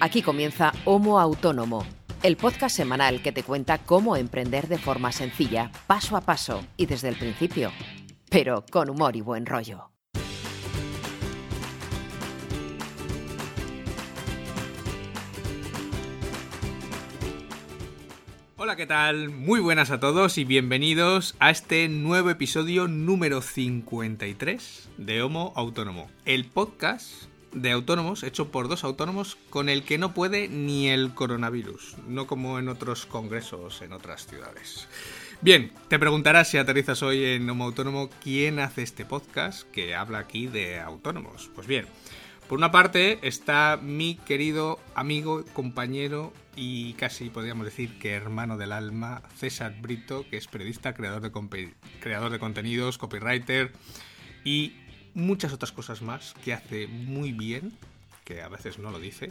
Aquí comienza Homo Autónomo, el podcast semanal que te cuenta cómo emprender de forma sencilla, paso a paso y desde el principio, pero con humor y buen rollo. Hola, ¿qué tal? Muy buenas a todos y bienvenidos a este nuevo episodio número 53 de Homo Autónomo, el podcast de autónomos hecho por dos autónomos con el que no puede ni el coronavirus, no como en otros congresos en otras ciudades. Bien, te preguntarás si aterrizas hoy en Homo Autónomo quién hace este podcast que habla aquí de autónomos. Pues bien, por una parte está mi querido amigo, compañero y casi podríamos decir que hermano del alma, César Brito, que es periodista, creador de, creador de contenidos, copywriter y muchas otras cosas más que hace muy bien, que a veces no lo dice,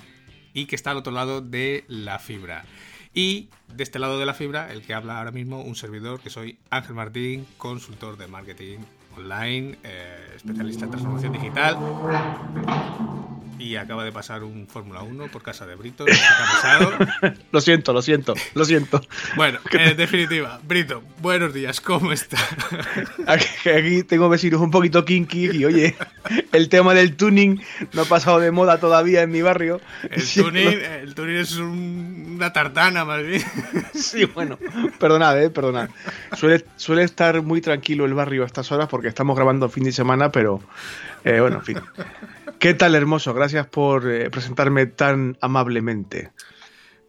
y que está al otro lado de la fibra. Y de este lado de la fibra, el que habla ahora mismo, un servidor que soy Ángel Martín, consultor de marketing online, eh, especialista en transformación digital y acaba de pasar un Fórmula 1 por casa de Brito. lo siento, lo siento, lo siento. Bueno, en definitiva, Brito, buenos días, ¿cómo está? Aquí, tengo vecinos un poquito kinky y oye, el tema del tuning no ha pasado de moda todavía en mi barrio. El tuning, el tuning es una tartana más bien. Sí, bueno, perdonad, eh, perdonad. Suele, suele estar muy tranquilo el barrio a estas horas porque estamos grabando fin de semana, pero eh, bueno, en fin. ¿Qué tal, hermoso? Gracias por eh, presentarme tan amablemente.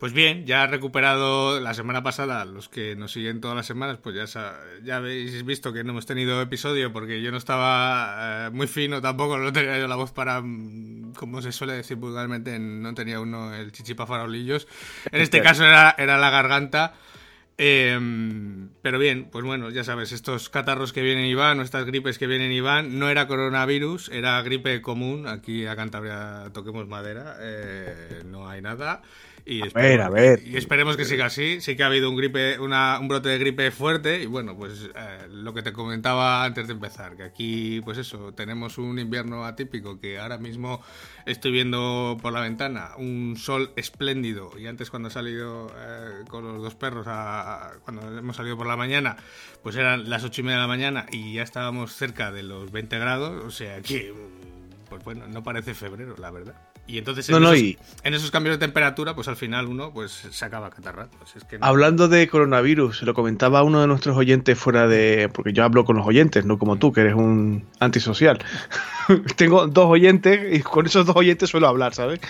Pues bien, ya he recuperado la semana pasada, los que nos siguen todas las semanas, pues ya, ya habéis visto que no hemos tenido episodio porque yo no estaba eh, muy fino, tampoco no tenía yo la voz para, mm, como se suele decir vulgarmente, no tenía uno el chichipa farolillos. En este caso era, era la garganta. Em, pero bien, pues bueno, ya sabes, estos catarros que vienen y van, o estas gripes que vienen y van, no era coronavirus, era gripe común. Aquí a Cantabria toquemos madera, eh, no hay nada. Y a ver, a ver. Y esperemos que siga así. Sí que ha habido un gripe, una, un brote de gripe fuerte. Y bueno, pues eh, lo que te comentaba antes de empezar, que aquí, pues eso, tenemos un invierno atípico que ahora mismo estoy viendo por la ventana un sol espléndido. Y antes cuando he salido eh, con los dos perros, cuando hemos salido por la mañana, pues eran las ocho y media de la mañana y ya estábamos cerca de los 20 grados. O sea que, pues bueno, no parece febrero, la verdad. Y entonces en, esos, cambios de temperatura, pues al final uno pues se acaba catarrando. Pues Hablando de coronavirus, se lo comentaba uno de nuestros oyentes fuera de. Porque yo hablo con los oyentes, no como tú, que eres un antisocial. Tengo dos oyentes y con esos dos oyentes suelo hablar, ¿sabes?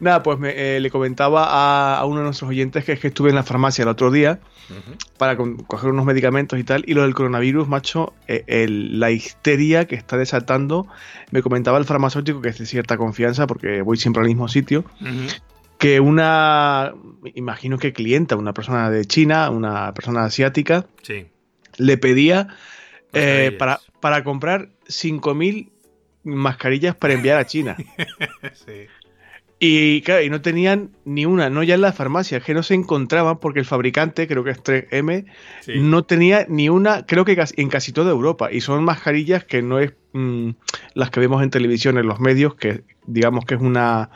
Nada, pues eh, le comentaba a, uno de nuestros oyentes que es que estuve en la farmacia el otro día para coger unos medicamentos y tal. Y lo del coronavirus, macho, eh, la histeria que está desatando. Me comentaba el farmacéutico que es de cierta confianza porque voy siempre al mismo sitio. Que una, imagino que clienta, una persona de China, una persona asiática, le pedía eh, para, para comprar 5.000 mascarillas para enviar a China. sí. Y claro, y no tenían ni una, no ya en las farmacias, que no se encontraban porque el fabricante, creo que es 3M, no tenía ni una, creo que en casi toda Europa. Y son mascarillas que no es mm, las que vemos en televisión, en los medios, que digamos que es una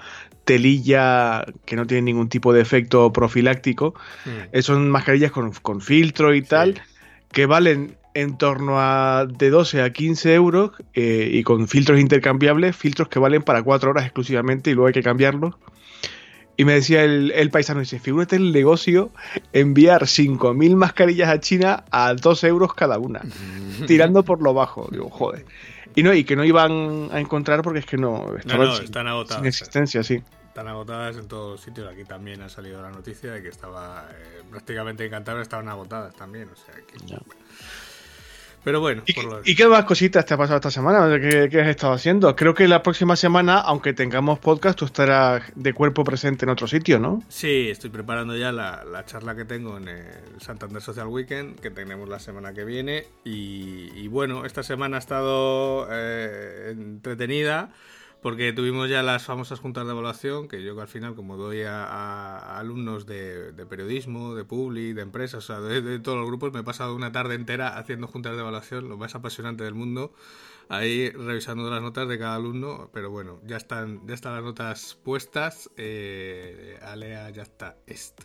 telilla que no tiene ningún tipo de efecto profiláctico. Mm. Son mascarillas con, filtro y tal, que valen en torno a de 12 a 15 euros eh, y con filtros intercambiables, filtros que valen para 4 horas exclusivamente y luego hay que cambiarlos. Y me decía el, el paisano, dice, figúrate el negocio enviar 5.000 mascarillas a China a 2 euros cada una, tirando por lo bajo. Digo, joder. Y no, y que no iban a encontrar porque es que no, están agotadas. Sin existencia, sí. Están agotadas en todos sitios. Aquí también ha salido la noticia de que estaba eh, prácticamente en estaban agotadas también. O sea que, pero bueno. ¿Y, qué más cositas te ha pasado esta semana? ¿Qué, has estado haciendo? Creo que la próxima semana, aunque tengamos podcast, tú estarás de cuerpo presente en otro sitio, ¿no? Sí, estoy preparando ya la, charla que tengo en el Santander Social Weekend, que tenemos la semana que viene. Y, bueno, esta semana ha estado eh, entretenida porque tuvimos ya las famosas juntas de evaluación, que yo al final, como doy a, alumnos de, periodismo, de public, de empresas, o sea, de, todos los grupos, me he pasado una tarde entera haciendo juntas de evaluación, lo más apasionante del mundo, ahí revisando las notas de cada alumno, pero bueno, ya están, ya están las notas puestas, eh, Alea ya está esto.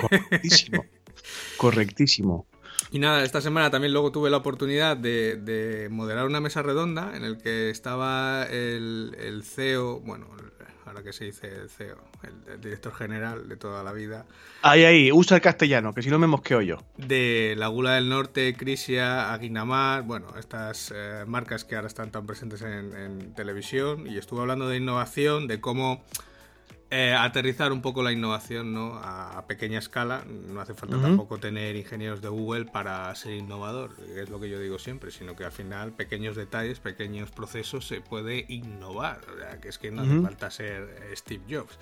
Correctísimo. Correctísimo. Y nada, esta semana también luego tuve la oportunidad de, moderar una mesa redonda en el que estaba el, CEO, bueno, ahora que se dice el CEO, el, director general de toda la vida. Ahí, ahí, usa el castellano, que si no me mosqueo yo. De la Gula del Norte, Crisia, Aguinamar, bueno, estas eh, marcas que ahora están tan presentes en televisión. Y estuve hablando de innovación, de cómo eh, aterrizar un poco la innovación ¿no? a, pequeña escala. No hace falta tampoco tener ingenieros de Google para ser innovador, es lo que yo digo siempre, sino que al final pequeños detalles, pequeños procesos se puede innovar. que es que no hace falta ser Steve Jobs.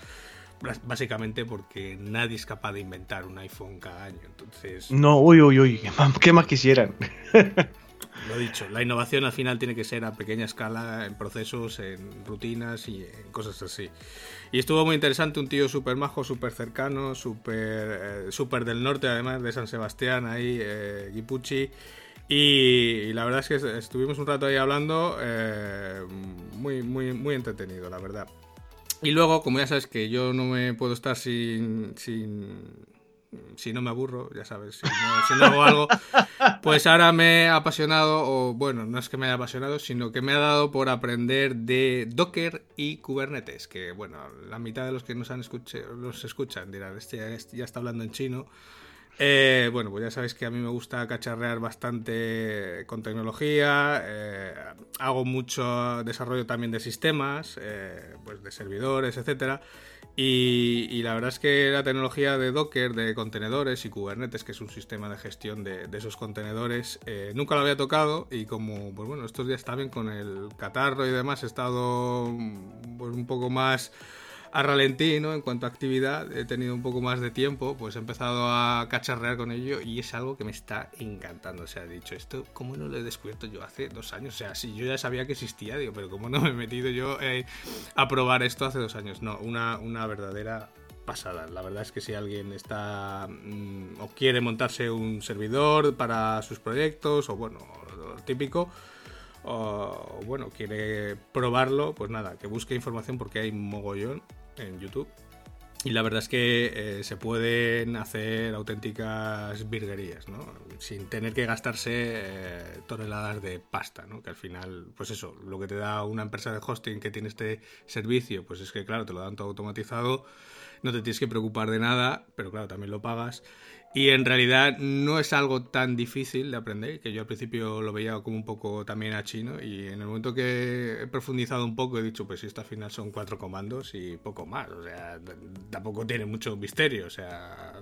Básicamente porque nadie es capaz de inventar un iPhone cada año. Entonces. No, uy, uy, uy, ¿qué más quisieran? Lo dicho, la innovación al final tiene que ser a pequeña escala, en procesos, en rutinas y en cosas así. Y estuvo muy interesante, un tío súper majo, súper cercano, súper eh, del norte, además de San Sebastián, ahí, eh. Y, la verdad es que estuvimos un rato ahí hablando, eh, muy, muy, muy entretenido, la verdad. Y luego, como ya sabes que yo no me puedo estar sin, sin si no me aburro, ya sabes, si no, hago algo, pues ahora me he apasionado, o bueno, no es que me haya apasionado, sino que me ha dado por aprender de Docker y Kubernetes, que bueno, la mitad de los que nos han escuchado, los escuchan dirán, este ya está hablando en chino, eh, bueno, pues ya sabéis que a mí me gusta cacharrear bastante con tecnología, eh, hago mucho desarrollo también de sistemas, eh, pues de servidores, etcétera. Y, la verdad es que la tecnología de Docker, de contenedores y Kubernetes, que es un sistema de gestión de, esos contenedores, nunca lo había tocado y como, pues bueno, estos días también con el catarro y demás he estado pues, un poco más a ralentí, ¿no? En cuanto a actividad, he tenido un poco más de tiempo, pues he empezado a cacharrear con ello y es algo que me está encantando. O sea, dicho, esto, ¿cómo no lo he descubierto yo hace dos años? O sea, si yo ya sabía que existía, pero ¿cómo no me he metido yo eh, a probar esto hace dos años? No, una, una verdadera pasada. La verdad es que si alguien está mm, o quiere montarse un servidor para sus proyectos o bueno, lo típico, o bueno, quiere probarlo, pues nada, que busque información porque hay mogollón en YouTube. Y la verdad es que eh, se pueden hacer auténticas virguerías, ¿no? Sin tener que gastarse eh, toneladas de pasta, ¿no? Que al final, pues eso, lo que te da una empresa de hosting que tiene este servicio, pues es que, claro, te lo dan todo automatizado, no te tienes que preocupar de nada, pero claro, también lo pagas. Y en realidad no es algo tan difícil de aprender, que yo al principio lo veía como un poco también a chino y en el momento que he profundizado un poco he dicho, pues esto al final son cuatro comandos y poco más, o sea, tampoco tiene mucho misterio, o sea,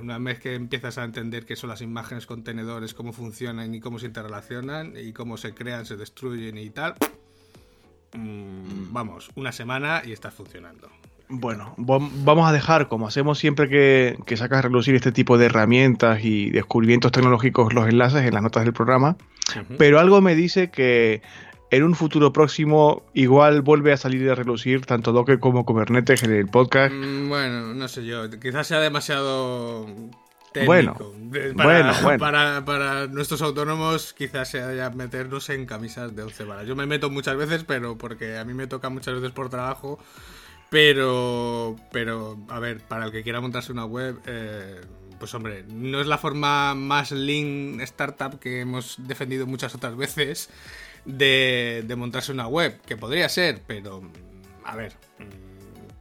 una vez que empiezas a entender qué son las imágenes contenedores, cómo funcionan y cómo se interrelacionan y cómo se crean, se destruyen y tal, mm, vamos, una semana y estás funcionando. Bueno, vamos a dejar, como hacemos siempre que, que sacas a relucir este tipo de herramientas y descubrimientos tecnológicos, los enlaces en las notas del programa. Pero algo me dice que en un futuro próximo igual vuelve a salir a relucir tanto Docker como Kubernetes en el podcast. Mm, bueno, no sé yo, quizás sea demasiado técnico. Bueno, para, Para, nuestros autónomos quizás sea ya meternos en camisas de 11 varas. Yo me meto muchas veces, pero porque a mí me toca muchas veces por trabajo pero, pero, a ver, para el que quiera montarse una web, eh, pues hombre, no es la forma más lean startup que hemos defendido muchas otras veces de, de montarse una web, que podría ser, pero, a ver,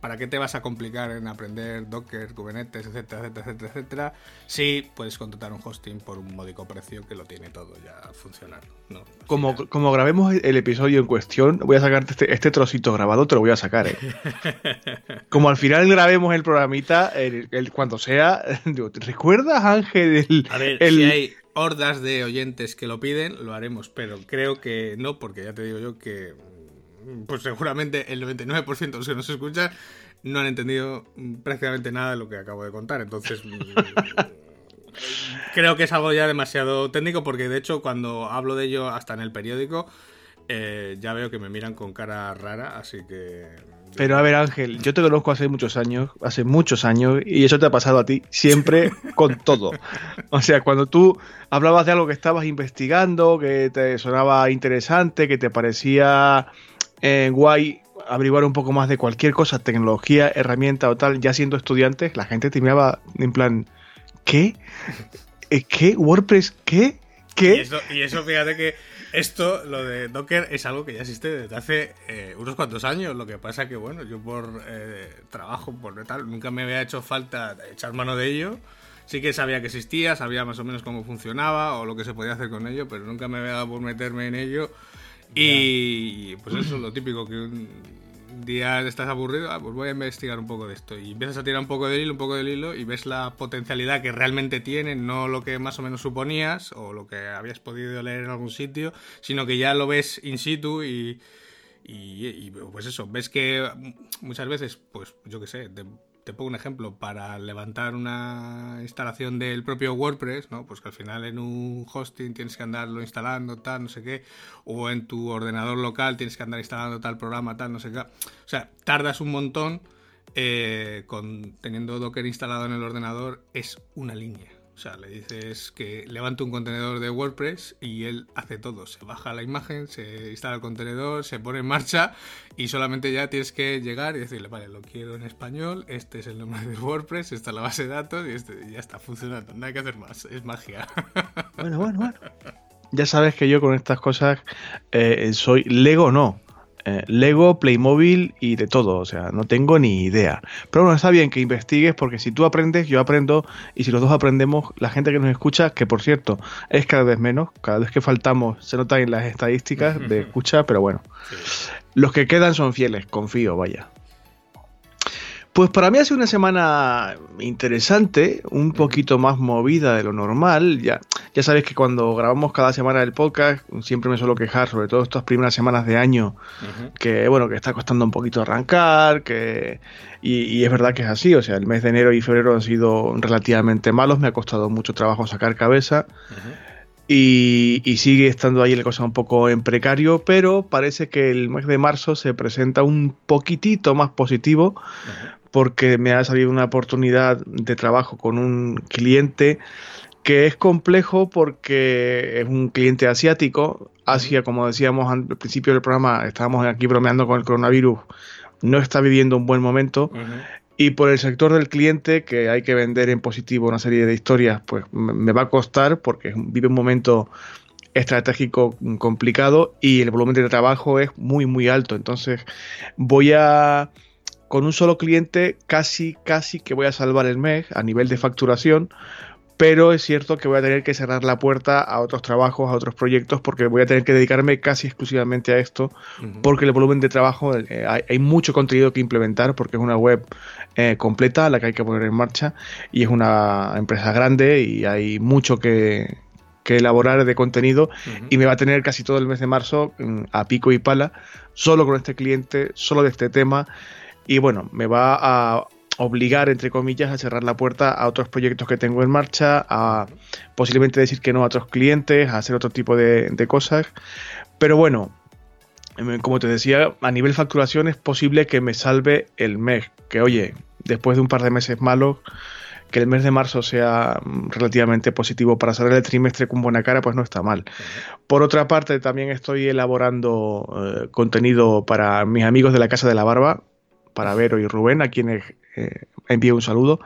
¿para qué te vas a complicar en aprender Docker, Kubernetes, etcétera, etcétera, etcétera, etcétera? Si puedes contratar un hosting por un módico precio que lo tiene todo ya funcionando. Como, como grabemos el episodio en cuestión, voy a sacarte este, este, trocito grabado, te lo voy a sacar. ¿eh? como al final grabemos el programita, el, cuando sea, ¿te recuerdas, Ángel? a ver, si hay hordas de oyentes que lo piden, lo haremos, pero creo que no, porque ya te digo yo que pues seguramente el 99% de los que nos escuchan no han entendido prácticamente nada de lo que acabo de contar. Entonces, creo que es algo ya demasiado técnico porque de hecho cuando hablo de ello hasta en el periódico, eh, ya veo que me miran con cara rara, así que... Pero a ver, Ángel, yo te conozco hace muchos años, hace muchos años, y eso te ha pasado a ti siempre con todo. O sea, cuando tú hablabas de algo que estabas investigando, que te sonaba interesante, que te parecía eh, guay averiguar un poco más de cualquier cosa, tecnología, herramienta o tal, ya siendo estudiante, la gente te miraba en plan, ¿qué? ¿Eh, ¿Qué? ¿WordPress? ¿Qué? ¿Qué? Y eso, y eso fíjate que esto, lo de Docker, es algo que ya existe desde hace eh, unos cuantos años. Lo que pasa que, bueno, yo por eh, trabajo, por tal, nunca me había hecho falta echar mano de ello. Sí que sabía que existía, sabía más o menos cómo funcionaba o lo que se podía hacer con ello, pero nunca me había dado por meterme en ello. Y pues eso es lo típico, que un día estás aburrido, ah, pues voy a investigar un poco de esto. Y empiezas a tirar un poco del hilo, un poco del hilo, y ves la potencialidad que realmente tiene, no lo que más o menos suponías o lo que habías podido leer en algún sitio, sino que ya lo ves in situ y, y, pues eso, ves que muchas veces, pues yo qué sé, te pongo un ejemplo, para levantar una instalación del propio WordPress, ¿no? Pues que al final en un hosting tienes que andarlo instalando, tal, no sé qué, o en tu ordenador local tienes que andar instalando tal programa, tal, no sé qué. O sea, tardas un montón eh, con, teniendo Docker instalado en el ordenador, es una línea. O sea, le dices que levante un contenedor de WordPress y él hace todo. Se baja la imagen, se instala el contenedor, se pone en marcha y solamente ya tienes que llegar y decirle, vale, lo quiero en español, este es el nombre de WordPress, esta es la base de datos y, este, ya está funcionando. No hay que hacer más, es magia. Bueno, bueno, bueno. Ya sabes que yo con estas cosas eh, soy Lego no. Eh, Lego, Playmobil y de todo, o sea, no tengo ni idea. Pero bueno, está bien que investigues porque si tú aprendes, yo aprendo y si los dos aprendemos, la gente que nos escucha, que por cierto es cada vez menos, cada vez que faltamos se nota en las estadísticas de escucha, pero bueno, los que quedan son fieles, confío, vaya. Pues para mí ha sido una semana interesante, un poquito más movida de lo normal. Ya, ya sabéis que cuando grabamos cada semana el podcast, siempre me suelo quejar, sobre todo estas primeras semanas de año, que bueno, que está costando un poquito arrancar, que y, es verdad que es así. O sea, el mes de enero y febrero han sido relativamente malos, me ha costado mucho trabajo sacar cabeza. Y, sigue estando ahí la cosa un poco en precario, pero parece que el mes de marzo se presenta un poquitito más positivo, porque me ha salido una oportunidad de trabajo con un cliente que es complejo porque es un cliente asiático. Asia, como decíamos al principio del programa, estábamos aquí bromeando con el coronavirus, no está viviendo un buen momento. Y por el sector del cliente, que hay que vender en positivo una serie de historias, pues me va a costar porque vive un momento estratégico complicado y el volumen de trabajo es muy, muy alto. Entonces voy a con un solo cliente casi, casi que voy a salvar el mes a nivel de facturación, pero es cierto que voy a tener que cerrar la puerta a otros trabajos, a otros proyectos, porque voy a tener que dedicarme casi exclusivamente a esto, porque el volumen de trabajo, eh, hay, mucho contenido que implementar, porque es una web eh, completa la que hay que poner en marcha, y es una empresa grande y hay mucho que, elaborar de contenido, y me va a tener casi todo el mes de marzo mm, a pico y pala, solo con este cliente, solo de este tema y bueno, me va a obligar, entre comillas, a cerrar la puerta a otros proyectos que tengo en marcha, a posiblemente decir que no a otros clientes, a hacer otro tipo de, cosas. Pero bueno, em, como te decía, a nivel facturación es posible que me salve el mes. Que oye, después de un par de meses malos, que el mes de marzo sea mm, relativamente positivo para cerrar el trimestre con buena cara, pues no está mal. Por otra parte, también estoy elaborando eh, contenido para mis amigos de la Casa de la Barba, para Vero y Rubén, a quienes eh, envío un saludo.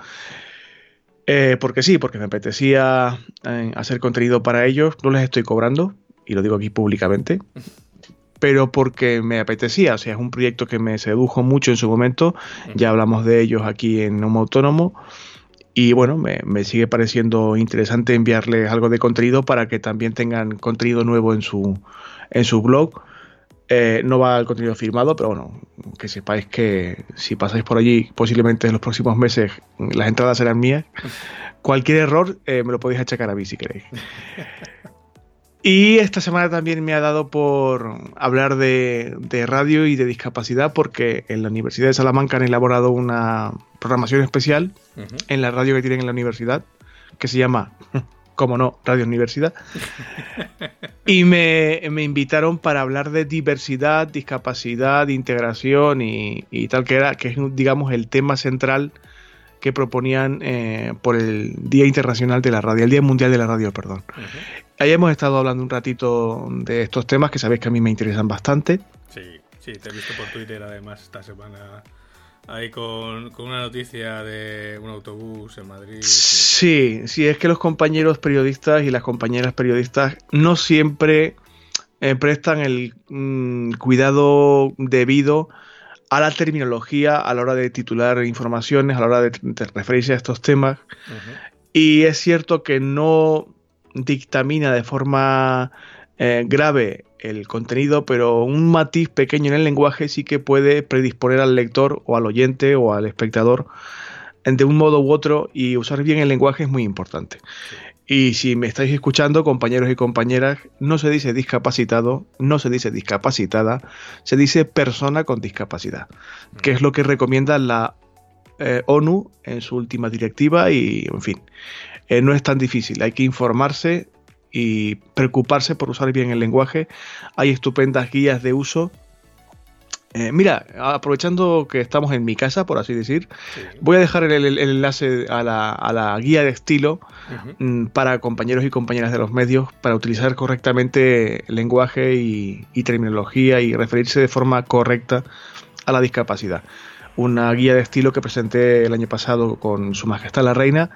Eh, porque sí, porque me apetecía eh, hacer contenido para ellos. No les estoy cobrando, y lo digo aquí públicamente, pero porque me apetecía. O sea, es un proyecto que me sedujo mucho en su momento. Ya hablamos de ellos aquí en Homo Autónomo. Y bueno, me, me, sigue pareciendo interesante enviarles algo de contenido para que también tengan contenido nuevo en su, en su blog. Eh, no va el contenido firmado, pero bueno, que sepáis que si pasáis por allí, posiblemente en los próximos meses las entradas serán mías. Cualquier error eh, me lo podéis achacar a mí si queréis. Y esta semana también me ha dado por hablar de, radio y de discapacidad porque en la Universidad de Salamanca han elaborado una programación especial en la radio que tienen en la universidad que se llama como no, Radio Universidad. Y me, invitaron para hablar de diversidad, discapacidad, integración y, tal, que era, que es, digamos, el tema central que proponían eh, por el Día Internacional de la Radio, el Día Mundial de la Radio, perdón. Ahí hemos estado hablando un ratito de estos temas que sabéis que a mí me interesan bastante. Sí, sí, te he visto por Twitter además esta semana ahí con, una noticia de un autobús en Madrid. Sí, sí, es que los compañeros periodistas y las compañeras periodistas no siempre eh, prestan el mm, cuidado debido a la terminología a la hora de titular informaciones, a la hora de, referirse a estos temas. Y es cierto que no dictamina de forma eh, grave el contenido, pero un matiz pequeño en el lenguaje sí que puede predisponer al lector o al oyente o al espectador de un modo u otro y usar bien el lenguaje es muy importante. Y si me estáis escuchando, compañeros y compañeras, no se dice discapacitado, no se dice discapacitada, se dice persona con discapacidad, que es lo que recomienda la eh, ONU en su última directiva y, en fin, eh, no es tan difícil, hay que informarse y preocuparse por usar bien el lenguaje. Hay estupendas guías de uso. Eh, mira, aprovechando que estamos en mi casa, por así decir, voy a dejar el, enlace a la, guía de estilo mm, para compañeros y compañeras de los medios para utilizar correctamente el lenguaje y, terminología y referirse de forma correcta a la discapacidad una guía de estilo que presenté el año pasado con Su Majestad la Reina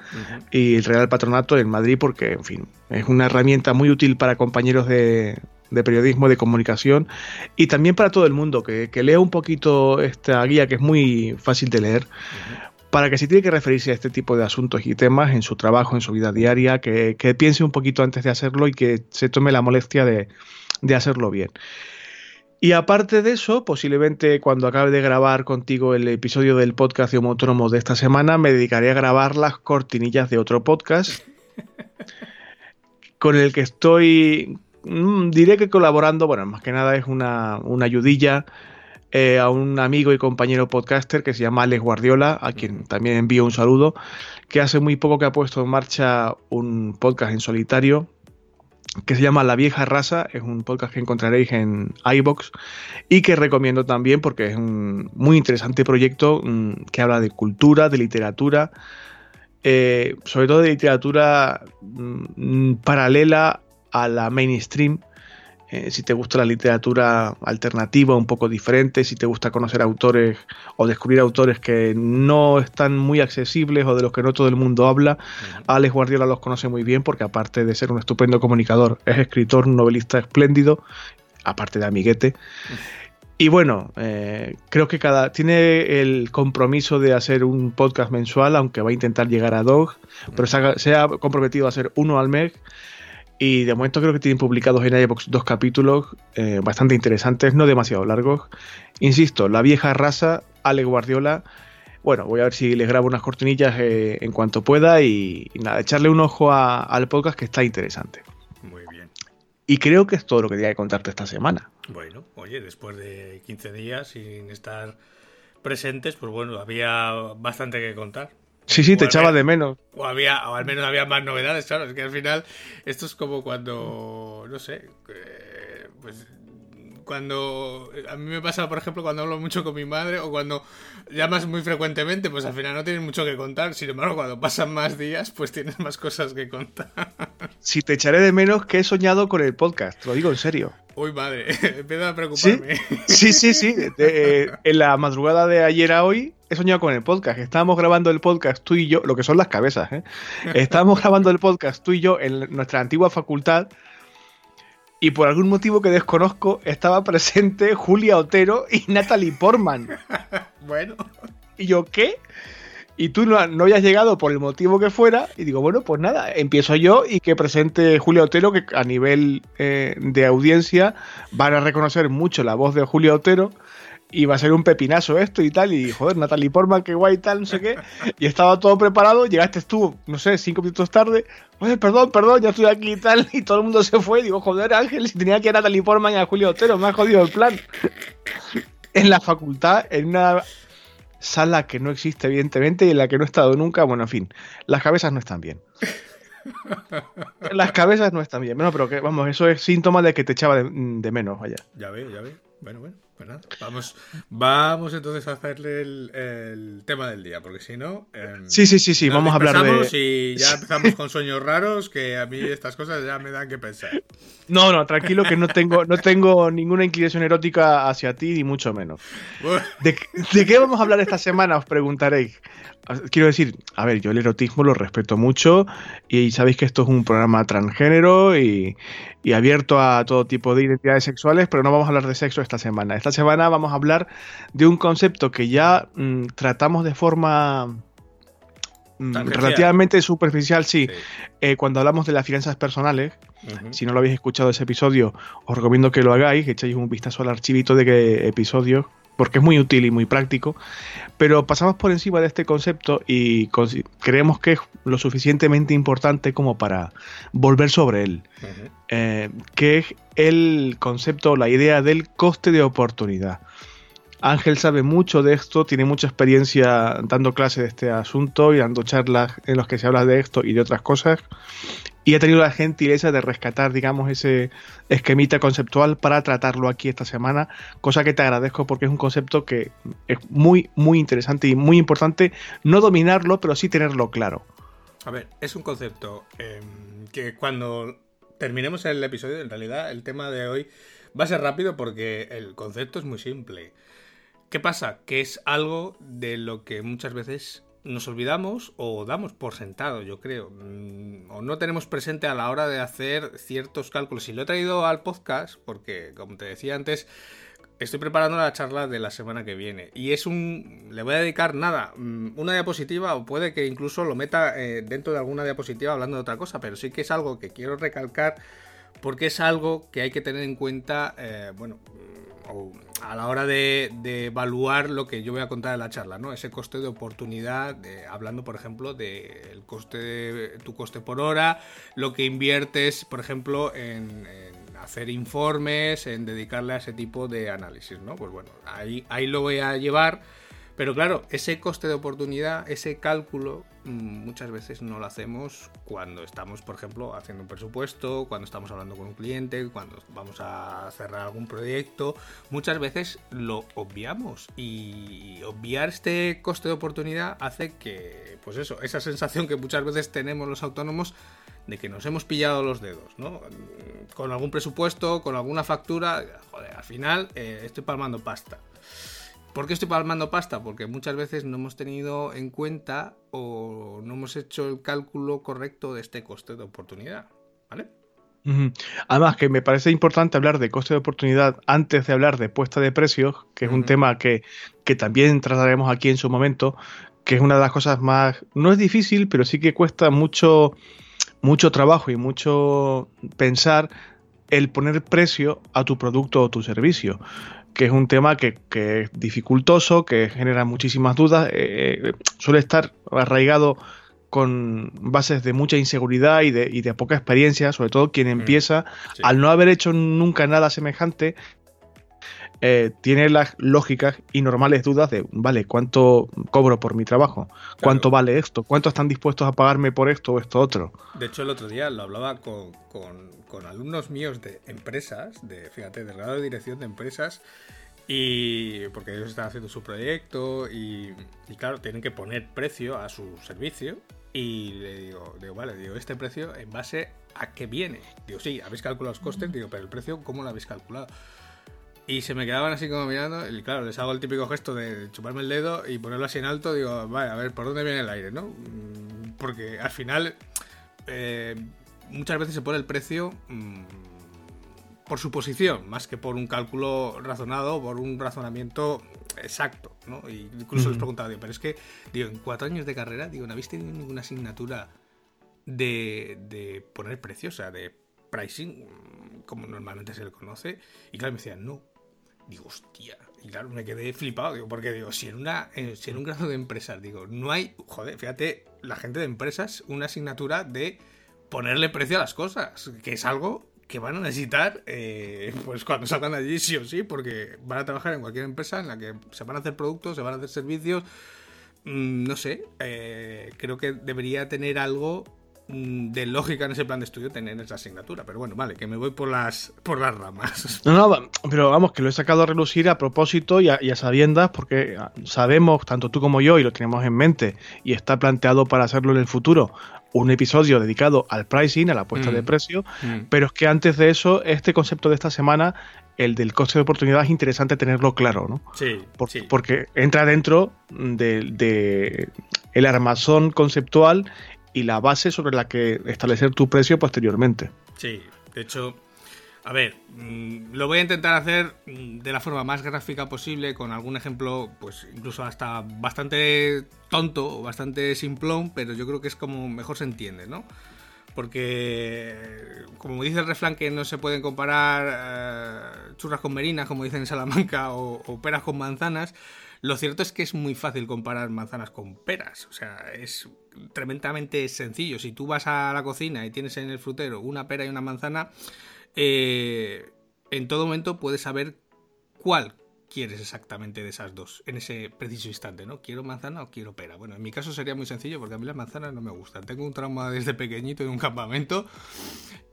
y el Real Patronato en Madrid porque, en fin, es una herramienta muy útil para compañeros de, de periodismo, de comunicación y también para todo el mundo, que, lea un poquito esta guía que es muy fácil de leer. Para que si tiene que referirse a este tipo de asuntos y temas en su trabajo, en su vida diaria, que, piense un poquito antes de hacerlo y que se tome la molestia de, hacerlo bien. Y aparte de eso, posiblemente cuando acabe de grabar contigo el episodio del podcast de Autónomo de esta semana, me dedicaré a grabar las cortinillas de otro podcast con el que estoy Mm, diré que colaborando, bueno, más que nada es una, ayudilla eh, a un amigo y compañero podcaster que se llama Alex Guardiola, a quien también envío un saludo, que hace muy poco que ha puesto en marcha un podcast en solitario que se llama La Vieja Raza, es un podcast que encontraréis en iBox y que recomiendo también porque es un muy interesante proyecto mm, que habla de cultura, de literatura, eh, sobre todo de literatura mm, paralela a la mainstream. Eh, si te gusta la literatura alternativa, un poco diferente, si te gusta conocer autores o descubrir autores que no están muy accesibles o de los que no todo el mundo habla, Alex Guardiola los conoce muy bien porque aparte de ser un estupendo comunicador, es escritor, un novelista espléndido, aparte de amiguete. Y bueno, eh, creo que cada tiene el compromiso de hacer un podcast mensual, aunque va a intentar llegar a dos, pero se ha comprometido a hacer uno al mes y de momento creo que tienen publicados en iVoox dos capítulos eh, bastante interesantes, no demasiado largos. Insisto, La vieja raza, Ale Guardiola. Bueno, voy a ver si les grabo unas cortinillas eh, en cuanto pueda y, nada, echarle un ojo al podcast que está interesante. Muy bien. Y creo que es todo lo que tenía que contarte esta semana. Bueno, oye, después de 15 días sin estar presentes, pues bueno, había bastante que contar. Sí, sí, te echaba de menos. O, había, o al menos había más novedades, claro. Es que al final esto es como cuando, no sé, pues cuando a mí me pasa, por ejemplo, cuando hablo mucho con mi madre o cuando llamas muy frecuentemente, pues al final no tienes mucho que contar. Sin embargo, cuando pasan más días, pues tienes más cosas que contar. Si te echaré de menos que he soñado con el podcast, lo digo en serio. Uy, madre, empiezo a preocuparme. Sí, sí, sí. Eh, en la madrugada de ayer a hoy he soñado con el podcast. Estábamos grabando el podcast tú y yo, lo que son las cabezas, ¿eh? Estábamos grabando el podcast tú y yo en nuestra antigua facultad y por algún motivo que desconozco estaba presente Julia Otero y Natalie Portman. bueno. ¿Y yo qué? Y tú no, no, habías llegado por el motivo que fuera, y digo, bueno, pues nada, empiezo yo y que presente Julia Otero, que a nivel eh, de audiencia van a reconocer mucho la voz de Julia Otero, y va a ser un pepinazo esto y tal, y joder, Natalie Portman, qué guay y tal, no sé qué, y estaba todo preparado, llegaste tú, no sé, cinco minutos tarde, oye, perdón, perdón, ya estoy aquí y tal, y todo el mundo se fue, y digo, joder, Ángel, si tenía que ir a Natalie Portman y a Julio Otero, me ha jodido el plan. en la facultad, en una sala que no existe, evidentemente, y en la que no he estado nunca, bueno, en fin, las cabezas no están bien. Las cabezas no están bien. Bueno, pero que, vamos, eso es síntoma de que te echaba de, de menos, vaya. Ya veo, ya veo. Bueno, bueno, pues nada. Vamos, vamos entonces a hacerle el, el tema del día, porque si no. em, Sí, sí, sí, sí, vamos a hablar de. Y ya empezamos con sueños raros, que a mí estas cosas ya me dan que pensar. No, no, tranquilo que no tengo, no tengo ninguna inclinación erótica hacia ti, ni mucho menos. ¿De, de qué vamos a hablar esta semana? Os preguntaréis. Quiero decir, a ver, yo el erotismo lo respeto mucho y sabéis que esto es un programa transgénero y, y abierto a todo tipo de identidades sexuales, pero no vamos a hablar de sexo esta semana. Esta semana vamos a hablar de un concepto que ya mm, tratamos de forma mm, relativamente superficial, sí, sí. eh, cuando hablamos de las finanzas personales. Si no lo habéis escuchado ese episodio, os recomiendo que lo hagáis, que echéis un vistazo al archivito de qué episodio, porque es muy útil y muy práctico. Pero pasamos por encima de este concepto y creemos que es lo suficientemente importante como para volver sobre él. Eh, que es el concepto, la idea del coste de oportunidad. Ángel sabe mucho de esto, tiene mucha experiencia dando clases de este asunto y dando charlas en los que se habla de esto y de otras cosas. Y ha tenido la gentileza de rescatar, digamos, ese esquemita conceptual para tratarlo aquí esta semana, cosa que te agradezco porque es un concepto que es muy, muy interesante y muy importante no dominarlo, pero sí tenerlo claro. A ver, es un concepto eh, que cuando terminemos el episodio, en realidad el tema de hoy va a ser rápido porque el concepto es muy simple. ¿Qué pasa? Que es algo de lo que muchas veces nos olvidamos o damos por sentado, yo creo. Mm, O no tenemos presente a la hora de hacer ciertos cálculos. Y lo he traído al podcast porque, como te decía antes, estoy preparando la charla de la semana que viene. Y es un... Le voy a dedicar nada, mm, una diapositiva o puede que incluso lo meta eh, dentro de alguna diapositiva hablando de otra cosa. Pero sí que es algo que quiero recalcar porque es algo que hay que tener en cuenta, eh, bueno, mm, a la hora de, de evaluar lo que yo voy a contar en la charla, ¿no? Ese coste de oportunidad, de- hablando, por ejemplo, del coste de tu coste por hora, lo que inviertes, por ejemplo, en hacer informes, en dedicarle a ese tipo de análisis, ¿no? Pues bueno, ahí, ahí lo voy a llevar. Pero claro, ese coste de oportunidad, ese cálculo, mm, muchas veces no lo hacemos cuando estamos, por ejemplo, haciendo un presupuesto, cuando estamos hablando con un cliente, cuando vamos a cerrar algún proyecto. Muchas veces lo obviamos y obviar este coste de oportunidad hace que, pues eso, esa sensación que muchas veces tenemos los autónomos de que nos hemos pillado los dedos, ¿no? Con algún presupuesto, con alguna factura, joder, al final eh, estoy palmando pasta. ¿Por qué estoy palmando pasta? Porque muchas veces no hemos tenido en cuenta o no hemos hecho el cálculo correcto de este coste de oportunidad. ¿Vale? Además, que me parece importante hablar de coste de oportunidad antes de hablar de puesta de precios, que es un tema que, que también trataremos aquí en su momento, que es una de las cosas más, no es difícil, pero sí que cuesta mucho, mucho trabajo y mucho pensar el poner precio a tu producto o tu servicio, que es un tema que, que es dificultoso, que genera muchísimas dudas, eh, eh, suele estar arraigado con bases de mucha inseguridad y de, y de poca experiencia, sobre todo quien empieza, Sí. al no haber hecho nunca nada semejante, eh, tiene las lógicas y normales dudas de, vale, ¿cuánto cobro por mi trabajo? ¿Cuánto vale esto? ¿Cuánto están dispuestos a pagarme por esto o esto otro? De hecho, el otro día lo hablaba con, con- con alumnos míos de empresas, de, fíjate, del grado de dirección de empresas, y porque ellos están haciendo su proyecto y, y claro, tienen que poner precio a su servicio. Y le digo, digo, vale, digo, este precio en base a qué viene. Digo, sí, habéis calculado los costes, digo, pero el precio, ¿cómo lo habéis calculado? Y se me quedaban así como mirando, y claro, les hago el típico gesto de chuparme el dedo y ponerlo así en alto, digo, vale, a ver, ¿por dónde viene el aire, no? Mm, Porque al final, eh, muchas veces se pone el precio mm, por suposición, más que por un cálculo razonado, por un razonamiento exacto, ¿no? Y incluso les Ujú. preguntaba, digo, pero es que, digo, en cuatro años de carrera, digo, ¿no habéis tenido ninguna asignatura de, de poner precio, o sea, de pricing, mm, como normalmente se le conoce? Y claro, me decían, no. Digo, hostia. Y claro, me quedé flipado, digo, porque digo, si en una, eh, si en un grado de empresas, digo, no hay, joder, fíjate, la gente de empresas, una asignatura de ponerle precio a las cosas, que es algo que van a necesitar eh, pues cuando salgan allí sí o sí, porque van a trabajar en cualquier empresa en la que se van a hacer productos, se van a hacer servicios, mm, no sé, eh, creo que debería tener algo de lógica en ese plan de estudio tener esa asignatura. Pero bueno, vale, que me voy por las, por las ramas. No, no, pero vamos, que lo he sacado a relucir a propósito y a, y a sabiendas porque sabemos, tanto tú como yo, y lo tenemos en mente, y está planteado para hacerlo en el futuro, un episodio dedicado al pricing, a la puesta Mm. de precio, Mm. pero es que antes de eso, este concepto de esta semana, el del coste de oportunidad, es interesante tenerlo claro, ¿no? Sí, Por- sí. Porque entra dentro de, de el armazón conceptual y la base sobre la que establecer tu precio posteriormente. Sí, de hecho, a ver, mm, lo voy a intentar hacer mm, de la forma más gráfica posible, con algún ejemplo, pues incluso hasta bastante tonto o bastante simplón, pero yo creo que es como mejor se entiende, ¿no? Porque, como dice el refrán, que no se pueden comparar eh, churras con merinas, como dicen en Salamanca, o, o peras con manzanas, lo cierto es que es muy fácil comparar manzanas con peras. O sea, es tremendamente sencillo. Si tú vas a la cocina y tienes en el frutero una pera y una manzana, eh, en todo momento puedes saber cuál quieres exactamente de esas dos en ese preciso instante, ¿no? ¿Quiero manzana o quiero pera? Bueno, en mi caso sería muy sencillo porque a mí las manzanas no me gustan. Tengo un trauma desde pequeñito en un campamento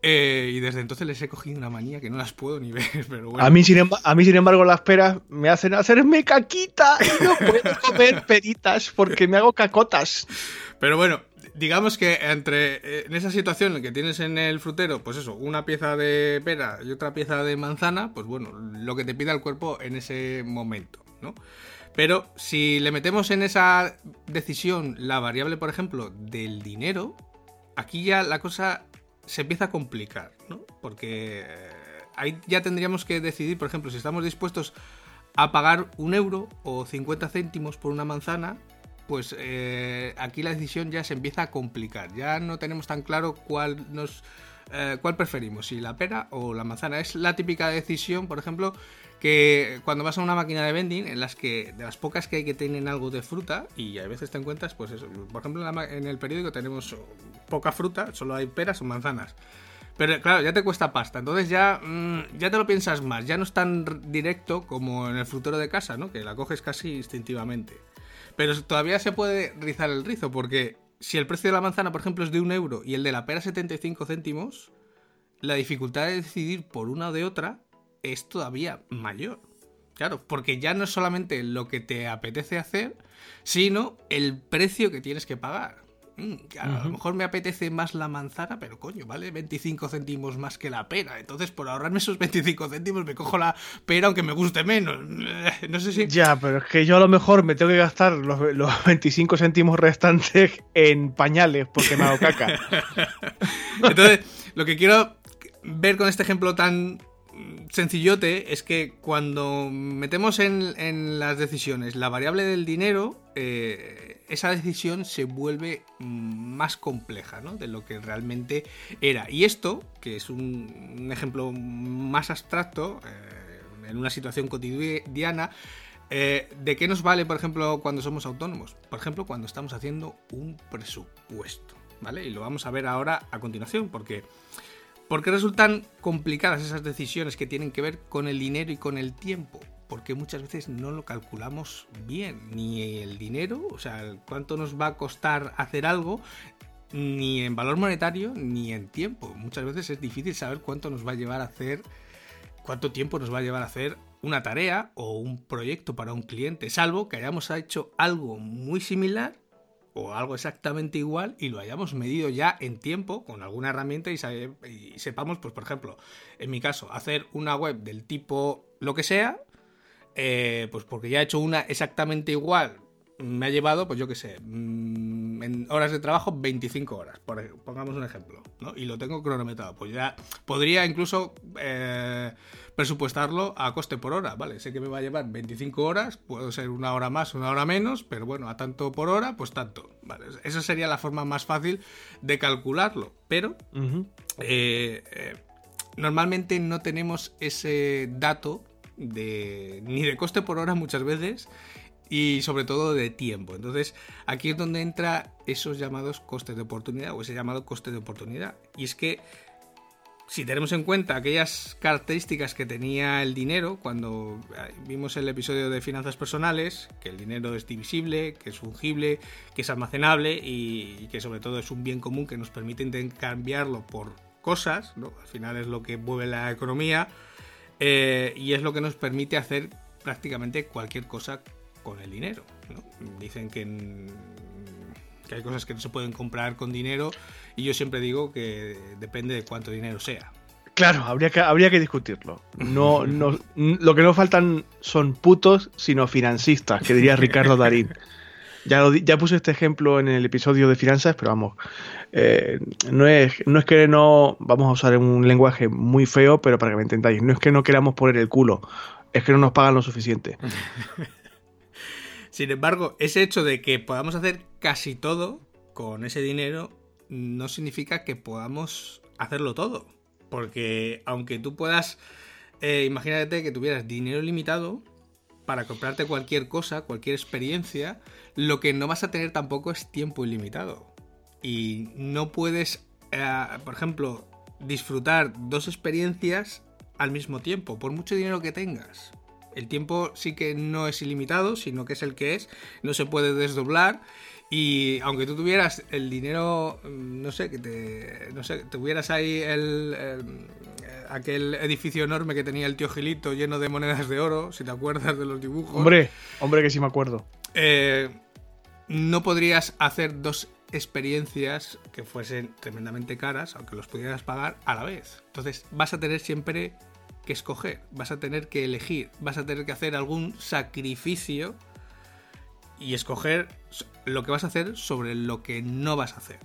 eh, y desde entonces les he cogido una manía que no las puedo ni ver, pero bueno. A, mí, sin a mí, sin embargo, las peras me hacen hacerme caquita y no puedo comer peritas porque me hago cacotas. Pero bueno, digamos que entre eh, en esa situación en que tienes en el frutero, pues eso, una pieza de pera y otra pieza de manzana, pues bueno, lo que te pida el cuerpo en ese momento, ¿no? Pero si le metemos en esa decisión la variable, por ejemplo, del dinero, aquí ya la cosa se empieza a complicar, ¿no? Porque eh, ahí ya tendríamos que decidir, por ejemplo, si estamos dispuestos a pagar un euro o 50 céntimos por una manzana, pues eh, aquí la decisión ya se empieza a complicar. Ya no tenemos tan claro cuál nos eh, cuál preferimos, si la pera o la manzana. Es la típica decisión, por ejemplo, que cuando vas a una máquina de vending, en las que de las pocas que hay que tienen algo de fruta, y a veces te encuentras, pues por ejemplo, en, la en el periódico tenemos poca fruta, solo hay peras o manzanas. Pero claro, ya te cuesta pasta. Entonces ya, mm, ya te lo piensas más. Ya no es tan directo como en el frutero de casa, ¿no? Que la coges casi instintivamente. Pero todavía se puede rizar el rizo, porque si el precio de la manzana, por ejemplo, es de un euro y el de la pera 75 céntimos, la dificultad de decidir por una o de otra es todavía mayor. Claro, porque ya no es solamente lo que te apetece hacer, sino el precio que tienes que pagar. Mm, A lo mejor me apetece más la manzana, pero coño, vale 25 céntimos más que la pera. Entonces, por ahorrarme esos 25 céntimos, me cojo la pera aunque me guste menos. No sé si. Ya, pero es que yo a lo mejor me tengo que gastar los, los 25 céntimos restantes en pañales porque me hago caca. Entonces, lo que quiero ver con este ejemplo tan sencillote es que cuando metemos en, las decisiones la variable del dinero, eh, esa decisión se vuelve más compleja ¿no? de lo que realmente era. Y esto, que es un, un ejemplo más abstracto, eh, en una situación cotidiana, eh, ¿De qué nos vale, por ejemplo, cuando somos autónomos? Por ejemplo, cuando estamos haciendo un presupuesto, ¿vale? Y lo vamos a ver ahora a continuación, porque ¿por qué resultan complicadas esas decisiones que tienen que ver con el dinero y con el tiempo? Porque muchas veces no lo calculamos bien, ni el dinero, o sea, cuánto nos va a costar hacer algo, ni en valor monetario, ni en tiempo. Muchas veces es difícil saber cuánto nos va a llevar a hacer, cuánto tiempo nos va a llevar a hacer una tarea o un proyecto para un cliente, salvo que hayamos hecho algo muy similar o algo exactamente igual y lo hayamos medido ya en tiempo con alguna herramienta y, sabe- y sepamos, pues por ejemplo, en mi caso, hacer una web del tipo lo que sea, eh, pues porque ya he hecho una exactamente igual, me ha llevado, pues yo qué sé, mm, en horas de trabajo 25 horas, por, pongamos un ejemplo, ¿no? Y lo tengo cronometrado, pues ya podría incluso eh, presupuestarlo a coste por hora, ¿vale? Sé que me va a llevar 25 horas, puede ser una hora más, una hora menos, pero bueno, a tanto por hora, pues tanto, ¿vale? Esa sería la forma más fácil de calcularlo, pero eh, eh, normalmente no tenemos ese dato de, ni de coste por hora muchas veces y sobre todo de tiempo. Entonces aquí es donde entra esos llamados costes de oportunidad o ese llamado coste de oportunidad. Y es que si tenemos en cuenta aquellas características que tenía el dinero cuando eh, vimos el episodio de finanzas personales, que el dinero es divisible, que es fungible, que es almacenable y, que sobre todo es un bien común que nos permite intercambiarlo por cosas, ¿no? al final es lo que mueve la economía eh, y es lo que nos permite hacer prácticamente cualquier cosa con el dinero. Dicen que que hay cosas que no se pueden comprar con dinero y yo siempre digo que depende de cuánto dinero sea. Claro, habría que, habría que discutirlo. No, no, lo que no faltan son putos, sino financistas, que diría Ricardo Darín. Ya, ya puse este ejemplo en el episodio de finanzas, pero vamos, eh, no, es, no es que no, vamos a usar un lenguaje muy feo, pero para que me entendáis, no es que no queramos poner el culo, es que no nos pagan lo suficiente. Sin embargo, ese hecho de que podamos hacer casi todo con ese dinero no significa que podamos hacerlo todo. Porque aunque tú puedas, eh, imagínate que tuvieras dinero limitado para comprarte cualquier cosa, cualquier experiencia, lo que no vas a tener tampoco es tiempo ilimitado. Y no puedes, eh, por ejemplo, disfrutar dos experiencias al mismo tiempo, por mucho dinero que tengas. El tiempo sí que no es ilimitado, sino que es el que es, no se puede desdoblar. Y aunque tú tuvieras el dinero, mm, no sé, que te, no sé, tuvieras ahí el, aquel edificio enorme que tenía el tío Gilito lleno de monedas de oro, si te acuerdas de los dibujos. Hombre, hombre que sí me acuerdo. Eh, no podrías hacer dos experiencias que fuesen tremendamente caras, aunque los pudieras pagar a la vez. Entonces vas a tener siempre que escoger, vas a tener que elegir, vas a tener que hacer algún sacrificio y escoger lo que vas a hacer sobre lo que no vas a hacer.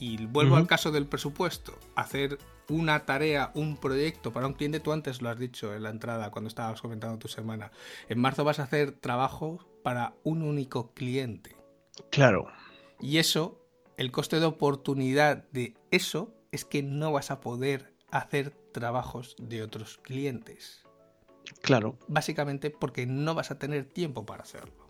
Y vuelvo al caso del presupuesto, hacer una tarea, un proyecto para un cliente, tú antes lo has dicho en la entrada cuando estabas comentando tu semana, en marzo vas a hacer trabajo para un único cliente. Claro. Y eso, el coste de oportunidad de eso es que no vas a poder hacer trabajos de otros clientes. Claro. Básicamente porque no vas a tener tiempo para hacerlo.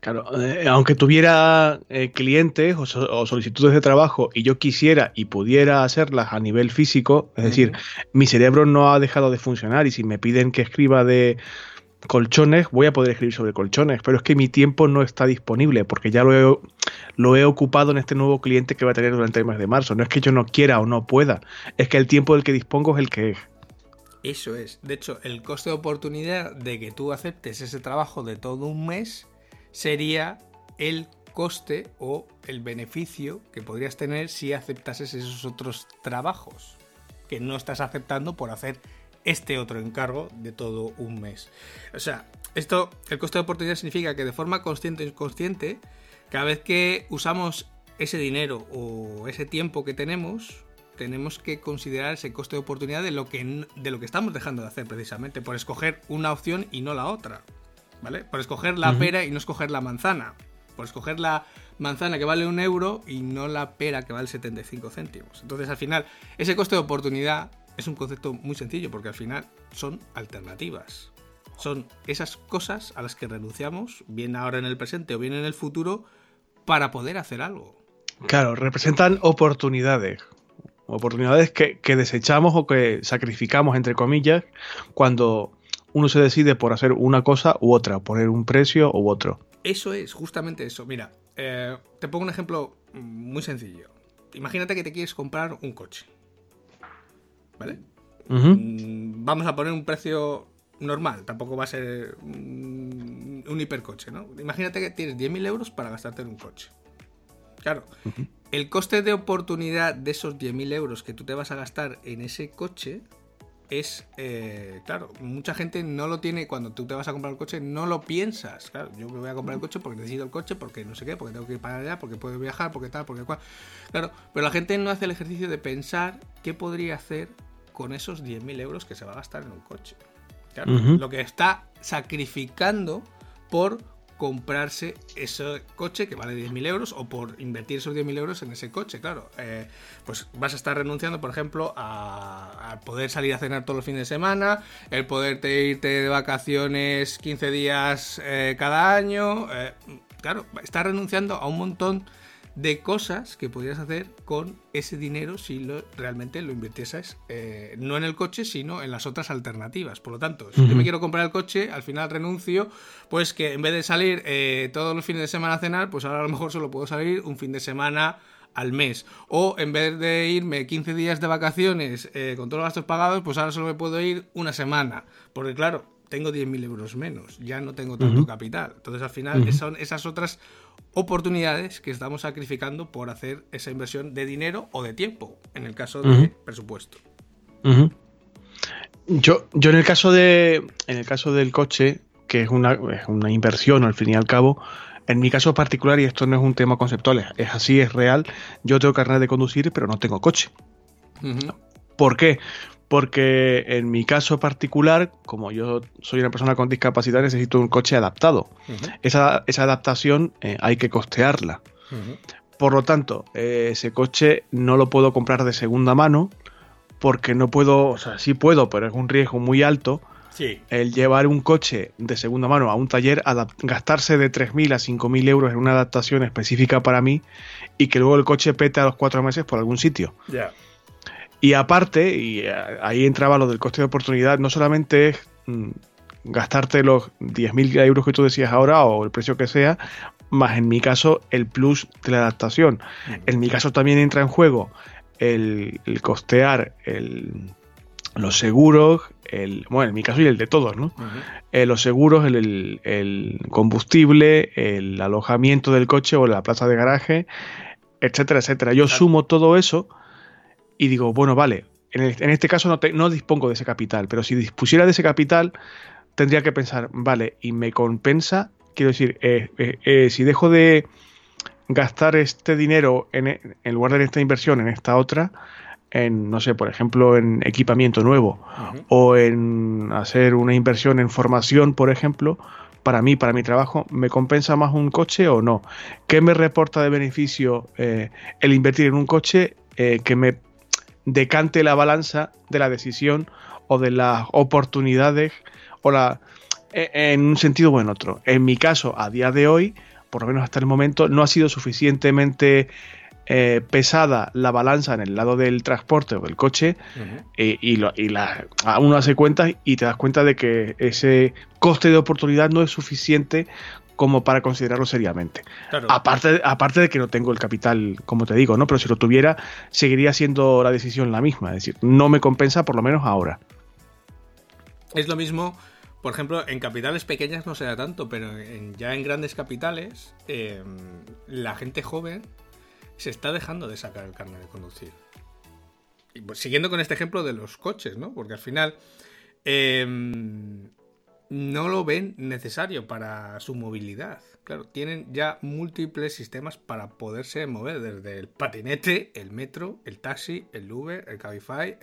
Claro, eh, aunque tuviera eh, clientes o, solicitudes de trabajo y yo quisiera y pudiera hacerlas a nivel físico, es decir, mi cerebro no ha dejado de funcionar y si me piden que escriba de colchones, voy a poder escribir sobre colchones, pero es que mi tiempo no está disponible porque ya lo he, lo he ocupado en este nuevo cliente que va a tener durante el mes de marzo. No es que yo no quiera o no pueda, es que el tiempo del que dispongo es el que es. Eso es. De hecho, el coste de oportunidad de que tú aceptes ese trabajo de todo un mes sería el coste o el beneficio que podrías tener si aceptases esos otros trabajos que no estás aceptando por hacer este otro encargo de todo un mes. O sea, esto, el coste de oportunidad significa que de forma consciente o inconsciente, cada vez que usamos ese dinero o ese tiempo que tenemos, tenemos que considerar ese coste de oportunidad de lo que, de lo que estamos dejando de hacer precisamente, por escoger una opción y no la otra. ¿Vale? Por escoger la pera y no escoger la manzana. Por escoger la manzana que vale un euro y no la pera que vale 75 céntimos. Entonces, al final, ese coste de oportunidad es un concepto muy sencillo porque al final son alternativas. Son esas cosas a las que renunciamos, bien ahora en el presente o bien en el futuro, para poder hacer algo. Claro, representan oportunidades. Oportunidades que, desechamos o que sacrificamos, entre comillas, cuando uno se decide por hacer una cosa u otra, poner un precio u otro. Eso es, justamente eso. Mira, eh, te pongo un ejemplo muy sencillo. Imagínate que te quieres comprar un coche. ¿vale? Mm, vamos a poner un precio normal, tampoco va a ser un, hipercoche, ¿no? Imagínate que tienes 10.000 euros para gastarte en un coche. Claro, el coste de oportunidad de esos 10.000 euros que tú te vas a gastar en ese coche es, eh, claro, mucha gente no lo tiene cuando tú te vas a comprar el coche, no lo piensas. Claro, yo me voy a comprar el coche porque necesito el coche, porque no sé qué, porque tengo que ir para allá, porque puedo viajar, porque tal, porque cual. Claro, pero la gente no hace el ejercicio de pensar qué podría hacer con esos 10.000 euros que se va a gastar en un coche. Claro, Lo que está sacrificando por comprarse ese coche que vale 10.000 euros o por invertir esos 10.000 euros en ese coche, claro. Eh, pues vas a estar renunciando, por ejemplo, a, poder salir a cenar todos los fines de semana, el poder irte de vacaciones 15 días eh, cada año. Eh, claro, estás renunciando a un montón de cosas que podrías hacer con ese dinero si lo, realmente lo invirtieses eh, no en el coche, sino en las otras alternativas. Por lo tanto, si yo me quiero comprar el coche, al final renuncio, pues que en vez de salir eh, todos los fines de semana a cenar, pues ahora a lo mejor solo puedo salir un fin de semana al mes. O en vez de irme 15 días de vacaciones eh, con todos los gastos pagados, pues ahora solo me puedo ir una semana. Porque claro, tengo 10.000 euros menos, ya no tengo tanto capital. Entonces al final son esas otras oportunidades que estamos sacrificando por hacer esa inversión de dinero o de tiempo, en el caso de presupuesto. Yo, yo en el caso de. En el caso del coche, que es una, es una inversión al fin y al cabo, en mi caso particular, y esto no es un tema conceptual, es así, es real, yo tengo carnet de conducir, pero no tengo coche. ¿Por qué? Porque en mi caso particular, como yo soy una persona con discapacidad, necesito un coche adaptado. esa, adaptación eh, hay que costearla. Por lo tanto, eh, ese coche no lo puedo comprar de segunda mano porque no puedo, o sea, sí puedo, pero es un riesgo muy alto. El llevar un coche de segunda mano a un taller, gastarse de 3.000 a 5.000 euros en una adaptación específica para mí y que luego el coche pete a los cuatro meses por algún sitio. Ya. Y aparte, y eh, ahí entraba lo del coste de oportunidad, no solamente es mm, gastarte los 10.000 euros que tú decías ahora o el precio que sea, más en mi caso el plus de la adaptación. En mi caso también entra en juego el, costear los seguros, el, bueno, en mi caso y el de todos, ¿no? Eh, los seguros, el, el, combustible, el alojamiento del coche o la plaza de garaje, etcétera, etcétera. Yo sumo todo eso y digo, bueno, vale, en, este caso no, no dispongo de ese capital, pero si dispusiera de ese capital, tendría que pensar, vale, y me compensa, quiero decir, eh, eh, eh, si dejo de gastar este dinero en, en, lugar de esta inversión en esta otra, en, no sé, por ejemplo, en equipamiento nuevo o en hacer una inversión en formación, por ejemplo, para mí, para mi trabajo, ¿me compensa más un coche o no? ¿Qué me reporta de beneficio el invertir en un coche que me decante la balanza de la decisión o de las oportunidades o la e, en un sentido o en otro. En mi caso, a día de hoy, por lo menos hasta el momento, no ha sido suficientemente eh, pesada la balanza en el lado del transporte o del coche y, y, la, uno hace cuentas y te das cuenta de que ese coste de oportunidad no es suficiente como para considerarlo seriamente. Aparte, aparte de que no tengo el capital, como te digo, ¿no? Pero si lo tuviera, seguiría siendo la decisión la misma. Es decir, no me compensa por lo menos ahora. Es lo mismo, por ejemplo, en capitales pequeñas no se da tanto, pero ya en grandes capitales, em, la gente joven se está dejando de sacar el carnet de conducir. Y pues, siguiendo con este ejemplo de los coches, ¿no? Porque al final em, no lo ven necesario para su movilidad. Claro, tienen ya múltiples sistemas para poderse mover, desde el patinete, el metro, el taxi, el Uber, el Cabify,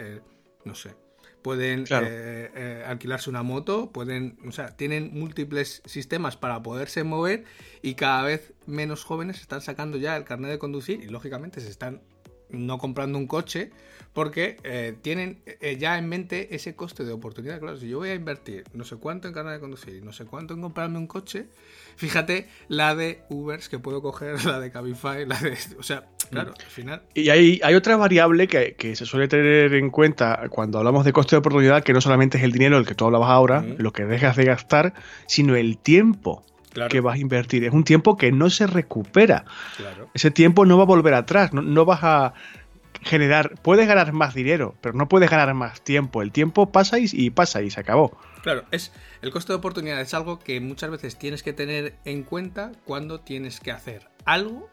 no sé. Pueden eh, eh, alquilarse una moto, pueden, o sea, tienen múltiples sistemas para poderse mover y cada vez menos jóvenes están sacando ya el carnet de conducir y lógicamente se están no comprando un coche porque eh, tienen eh, ya en mente ese coste de oportunidad. Claro, si yo voy a invertir no sé cuánto en carnet de conducir y no sé cuánto en comprarme un coche, fíjate la de Ubers que puedo coger, la de Cabify, la de... O sea, claro, al final... Y hay, hay otra variable que, se suele tener en cuenta cuando hablamos de coste de oportunidad, que no solamente es el dinero, el que tú hablabas ahora, lo que dejas de gastar, sino el tiempo. Que vas a invertir. Es un tiempo que no se recupera. Ese tiempo no va a volver atrás. no vas a generar, puedes ganar más dinero, pero no puedes ganar más tiempo. El tiempo pasa y, pasa y se acabó. Claro, es el coste de oportunidad es algo que muchas veces tienes que tener en cuenta cuando tienes que hacer algo,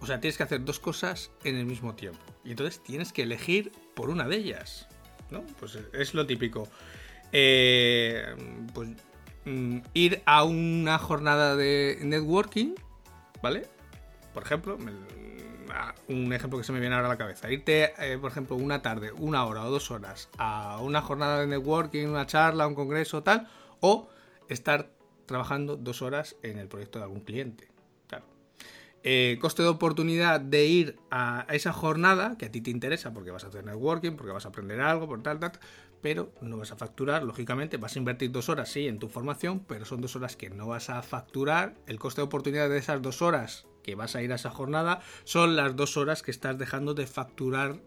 o sea, tienes que hacer dos cosas en el mismo tiempo. Y entonces tienes que elegir por una de ellas, ¿no? Pues es lo típico. Eh, pues mm, ir a una jornada de networking, ¿vale? Por ejemplo, un ejemplo que se me viene ahora a la cabeza. Irte, eh, por ejemplo, una tarde, una hora o dos horas a una jornada de networking, una charla, un congreso, tal, o estar trabajando dos horas en el proyecto de algún cliente. Claro. Eh, coste de oportunidad de ir a esa jornada que a ti te interesa porque vas a hacer networking, porque vas a aprender algo, por tal, tal, pero no vas a facturar, lógicamente, vas a invertir dos horas, sí, en tu formación, pero son dos horas que no vas a facturar. El coste de oportunidad de esas dos horas que vas a ir a esa jornada son las dos horas que estás dejando de facturar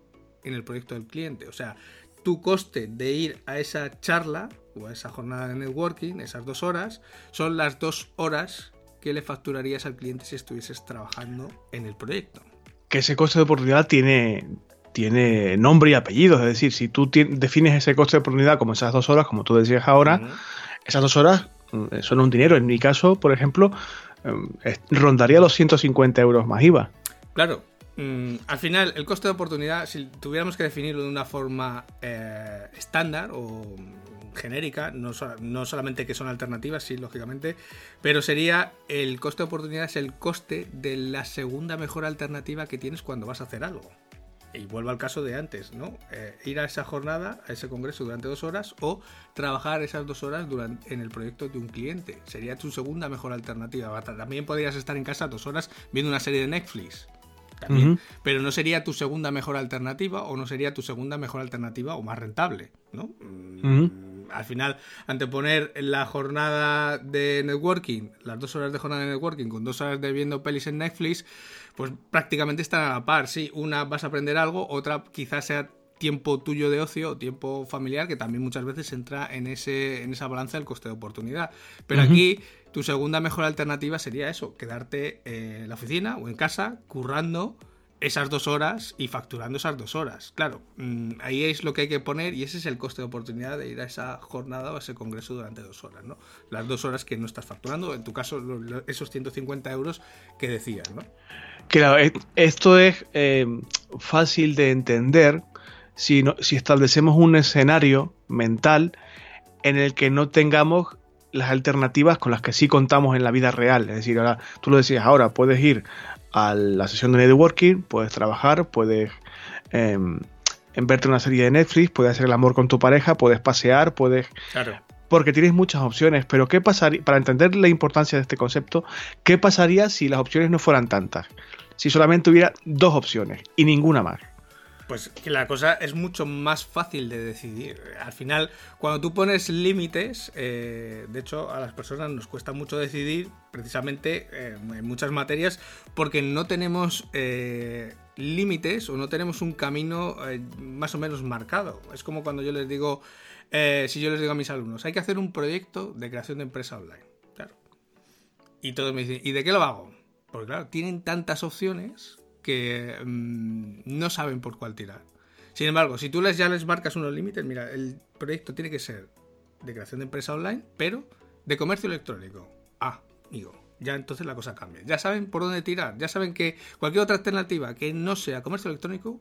en el proyecto del cliente. O sea, tu coste de ir a esa charla o a esa jornada de networking, esas dos horas, son las dos horas que le facturarías al cliente si estuvieses trabajando en el proyecto. Que ese coste de oportunidad tiene, tiene nombre y apellido. Es decir, si tú defines ese coste de oportunidad como esas dos horas, como tú decías ahora, esas dos horas mm, son un dinero. En mi caso, por ejemplo, em, rondaría los 150 euros más IVA. Claro, Mm, al final, el coste de oportunidad, si tuviéramos que definirlo de una forma eh, estándar o genérica, no, no, solamente que son alternativas, sí, lógicamente, pero sería el coste de oportunidad es el coste de la segunda mejor alternativa que tienes cuando vas a hacer algo. Y vuelvo al caso de antes, ¿no? Eh, ir a esa jornada, a ese congreso durante dos horas o trabajar esas dos horas durante, en el proyecto de un cliente. Sería tu segunda mejor alternativa. También podrías estar en casa dos horas viendo una serie de Netflix también. Pero no sería tu segunda mejor alternativa o no sería tu segunda mejor alternativa o más rentable, ¿no? Mm, al final, anteponer la jornada de networking, las dos horas de jornada de networking con dos horas de viendo pelis en Netflix, pues prácticamente están a la par. Sí, una vas a aprender algo, otra quizás sea tiempo tuyo de ocio o tiempo familiar que también muchas veces entra en, ese, en esa balanza del coste de oportunidad. Pero aquí tu segunda mejor alternativa sería eso, quedarte en la oficina o en casa currando esas dos horas y facturando esas dos horas. Claro, mm, ahí es lo que hay que poner y ese es el coste de oportunidad de ir a esa jornada o a ese congreso durante dos horas, ¿no? Las dos horas que no estás facturando, en tu caso esos 150 euros que decías, ¿no? Claro, e, esto es eh, fácil de entender si, si establecemos un escenario mental en el que no tengamos las alternativas con las que sí contamos en la vida real. Es decir, ahora tú lo decías ahora, puedes ir a la sesión de networking, puedes trabajar, puedes eh, verte una serie de Netflix, puedes hacer el amor con tu pareja, puedes pasear, puedes... Claro. Porque tienes muchas opciones, pero ¿qué pasaría, para entender la importancia de este concepto, qué pasaría si las opciones no fueran tantas? Si solamente hubiera dos opciones y ninguna más. Pues que la cosa es mucho más fácil de decidir. Al final, cuando tú pones límites, eh, de hecho a las personas nos cuesta mucho decidir precisamente eh, en muchas materias porque no tenemos eh, límites o no tenemos un camino más o menos marcado. Es como cuando yo les digo, si yo les digo a mis alumnos, hay que hacer un proyecto de creación de empresa online. Claro. Y todos me dicen, ¿y de qué lo hago? Porque claro, tienen tantas opciones que mm, no saben por cuál tirar. Sin embargo, si tú les, ya les marcas unos límites, mira, el proyecto tiene que ser de creación de empresa online, pero de comercio electrónico. Ah, amigo, ya entonces la cosa cambia. Ya saben por dónde tirar, ya saben que cualquier otra alternativa que no sea comercio electrónico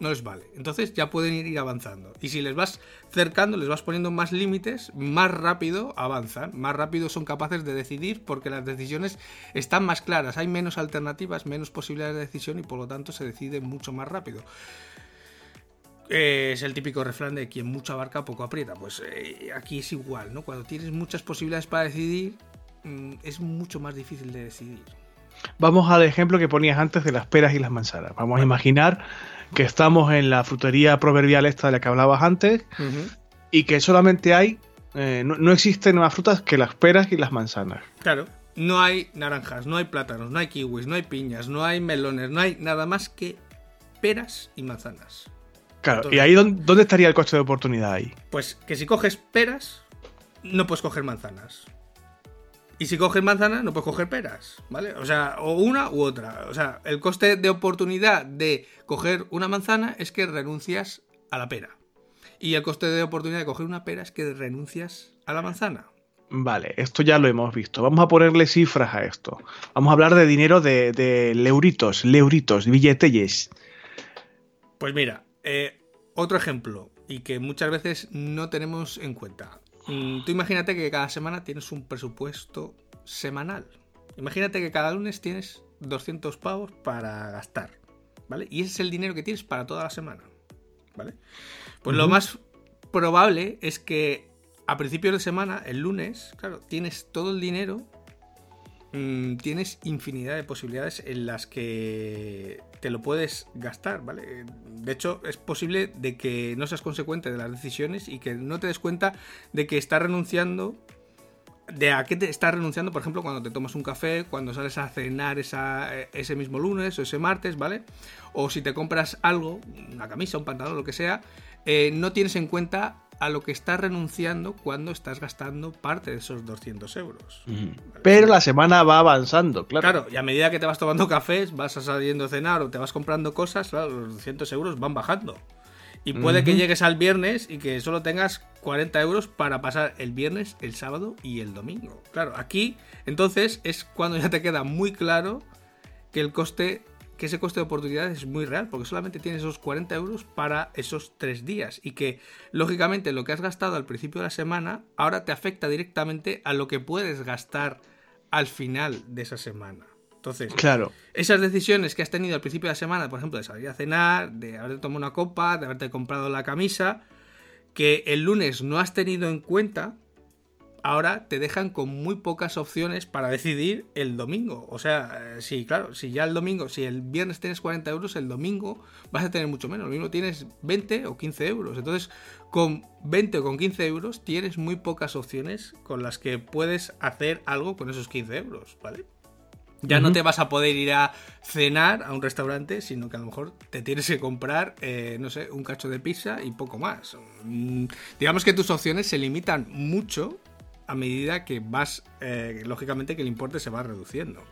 no les vale. Entonces ya pueden ir avanzando. Y si les vas cercando, les vas poniendo más límites, más rápido avanzan, más rápido son capaces de decidir porque las decisiones están más claras, hay menos alternativas, menos posibilidades de decisión y por lo tanto se decide mucho más rápido. es el típico refrán de quien mucho abarca poco aprieta. Pues eh, aquí es igual, ¿no? Cuando tienes muchas posibilidades para decidir, mm, es mucho más difícil de decidir. Vamos al ejemplo que ponías antes de las peras y las manzanas. Vamos a imaginar que estamos en la frutería proverbial esta de la que hablabas antes y que solamente hay, eh, no, existen más frutas que las peras y las manzanas. Claro, no hay naranjas, no hay plátanos, no hay kiwis, no hay piñas, no hay melones, no hay nada más que peras y manzanas. Claro, ¿y ahí dónde, estaría el coste de oportunidad ahí? Pues que si coges peras, no puedes coger manzanas. Y si coges manzanas, no puedes coger peras, ¿vale? O sea, o una u otra. O sea, el coste de oportunidad de coger una manzana es que renuncias a la pera. Y el coste de oportunidad de coger una pera es que renuncias a la manzana. Vale, esto ya lo hemos visto. Vamos a ponerle cifras a esto. Vamos a hablar de dinero de, de leuritos, leuritos, billetelles. Pues mira, eh, otro ejemplo, y que muchas veces no tenemos en cuenta. Tú imagínate que cada semana tienes un presupuesto semanal. Imagínate que cada lunes tienes 200 pavos para gastar, ¿vale? Y ese es el dinero que tienes para toda la semana, ¿vale? Pues lo más probable es que a principios de semana, el lunes, claro, tienes todo el dinero Mm, tienes infinidad de posibilidades en las que te lo puedes gastar, ¿vale? De hecho, es posible de que no seas consecuente de las decisiones y que no te des cuenta de que estás renunciando de a qué te estás renunciando, por ejemplo, cuando te tomas un café, cuando sales a cenar esa, ese mismo lunes o ese martes, ¿vale? O si te compras algo, una camisa, un pantalón, lo que sea, eh, no tienes en cuenta a lo que estás renunciando cuando estás gastando parte de esos 200 euros. Pero la semana va avanzando, claro. Claro, y a medida que te vas tomando cafés, vas saliendo a cenar o te vas comprando cosas, claro, los 200 euros van bajando. Y puede que llegues al viernes y que solo tengas 40 euros para pasar el viernes, el sábado y el domingo. Claro, aquí entonces es cuando ya te queda muy claro que el coste, que ese coste de oportunidad es muy real, porque solamente tienes esos 40 euros para esos tres días y que lógicamente lo que has gastado al principio de la semana ahora te afecta directamente a lo que puedes gastar al final de esa semana. Entonces, claro. esas decisiones que has tenido al principio de la semana, por ejemplo, de salir a cenar, de haberte tomado una copa, de haberte comprado la camisa, que el lunes no has tenido en cuenta, ahora te dejan con muy pocas opciones para decidir el domingo. O sea, sí, eh, claro, si ya el domingo, si el viernes tienes 40 euros, el domingo vas a tener mucho menos. Lo mismo tienes 20 o 15 euros. Entonces, con 20 o con 15 euros tienes muy pocas opciones con las que puedes hacer algo con esos 15 euros, ¿vale? Ya no te vas a poder ir a cenar a un restaurante, sino que a lo mejor te tienes que comprar, eh, no sé, un cacho de pizza y poco más. Mm, digamos que tus opciones se limitan mucho a medida que vas, eh, lógicamente, que el importe se va reduciendo.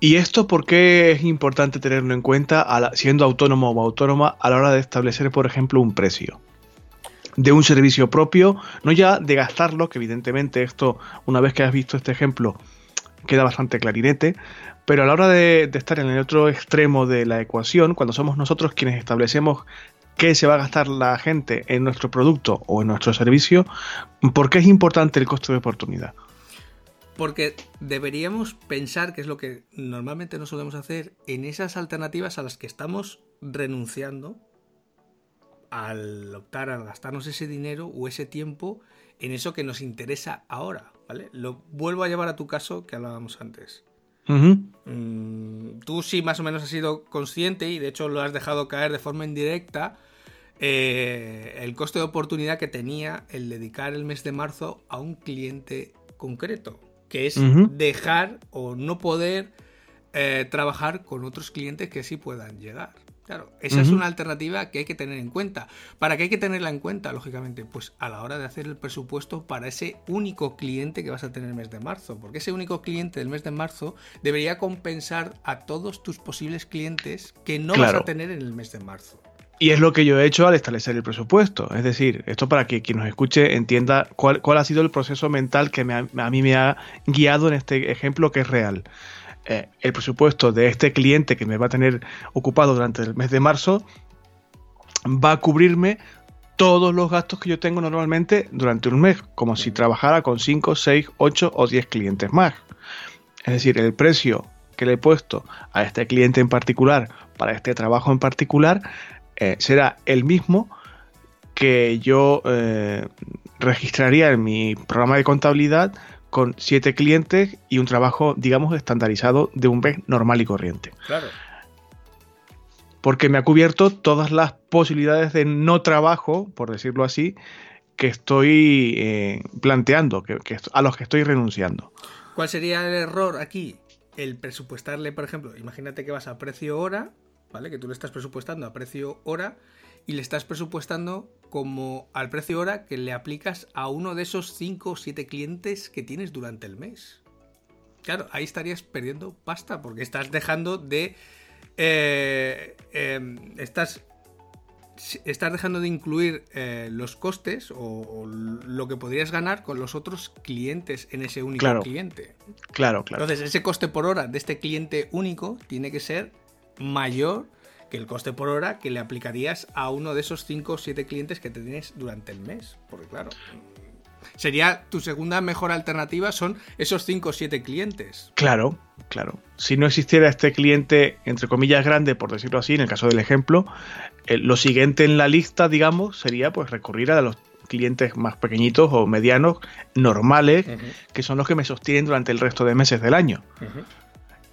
¿Y esto por qué es importante tenerlo en cuenta siendo autónomo o autónoma a la hora de establecer, por ejemplo, un precio? de un servicio propio, no ya de gastarlo, que evidentemente esto, una vez que has visto este ejemplo, queda bastante clarinete, pero a la hora de, estar en el otro extremo de la ecuación, cuando somos nosotros quienes establecemos qué se va a gastar la gente en nuestro producto o en nuestro servicio, ¿por qué es importante el costo de oportunidad? Porque deberíamos pensar, que es lo que normalmente no solemos hacer, en esas alternativas a las que estamos renunciando al optar a gastarnos ese dinero o ese tiempo en eso que nos interesa ahora. Lo vuelvo a llevar a tu caso que hablábamos antes. Mm, tú sí más o menos has sido consciente y de hecho lo has dejado caer de forma indirecta eh, el coste de oportunidad que tenía el dedicar el mes de marzo a un cliente concreto, que es dejar o no poder eh, trabajar con otros clientes que sí puedan llegar. Claro, esa es una alternativa que hay que tener en cuenta. ¿Para qué hay que tenerla en cuenta, lógicamente? Pues a la hora de hacer el presupuesto para ese único cliente que vas a tener el mes de marzo. Porque ese único cliente del mes de marzo debería compensar a todos tus posibles clientes que no vas a tener en el mes de marzo. Y es lo que yo he hecho al establecer el presupuesto. Es decir, esto para que quien nos escuche entienda cuál, ha sido el proceso mental que a mí me ha guiado en este ejemplo que es real. Eh, el presupuesto de este cliente que me va a tener ocupado durante el mes de marzo va a cubrirme todos los gastos que yo tengo normalmente durante un mes, como si trabajara con 5, 6, 8 o 10 clientes más. Es decir, el precio que le he puesto a este cliente en particular, para este trabajo en particular, eh, será el mismo que yo eh, registraría en mi programa de contabilidad con siete clientes y un trabajo, digamos, estandarizado de un mes normal y corriente. Claro. Porque me ha cubierto todas las posibilidades de no trabajo, por decirlo así, que estoy eh, planteando, que, a los que estoy renunciando. ¿Cuál sería el error aquí? El presupuestarle, por ejemplo, imagínate que vas a precio hora, ¿vale? Que tú le estás presupuestando a precio hora y le estás presupuestando como al precio hora que le aplicas a uno de esos 5 o 7 clientes que tienes durante el mes. Claro, ahí estarías perdiendo pasta porque estás dejando de... Eh, em, estás, estás dejando de incluir eh, los costes o, lo que podrías ganar con los otros clientes en ese único cliente. Claro, claro. Entonces, ese coste por hora de este cliente único tiene que ser mayor que el coste por hora que le aplicarías a uno de esos 5 o 7 clientes que te tienes durante el mes. Porque claro, sería tu segunda mejor alternativa son esos 5 o 7 clientes. Claro, claro. Si no existiera este cliente, entre comillas, grande, por decirlo así, en el caso del ejemplo, eh, lo siguiente en la lista, digamos, sería pues recurrir a los clientes más pequeñitos o medianos, normales, que son los que me sostienen durante el resto de meses del año.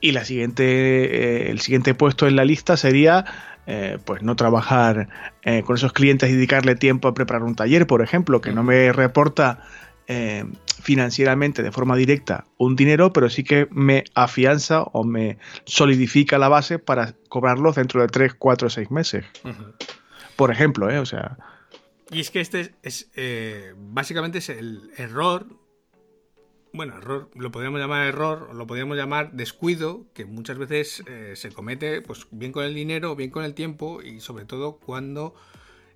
Y la siguiente, eh, el siguiente puesto en la lista sería eh, pues no trabajar eh, con esos clientes y dedicarle tiempo a preparar un taller, por ejemplo, que no me reporta eh, financieramente de forma directa un dinero, pero sí que me afianza o me solidifica la base para cobrarlo dentro de 3, 4, 6 meses. Por ejemplo, ¿eh? O sea... Y es que este es, eh, básicamente es el error bueno, error, lo podríamos llamar error, o lo podríamos llamar descuido, que muchas veces eh, se comete, pues bien con el dinero, bien con el tiempo, y sobre todo cuando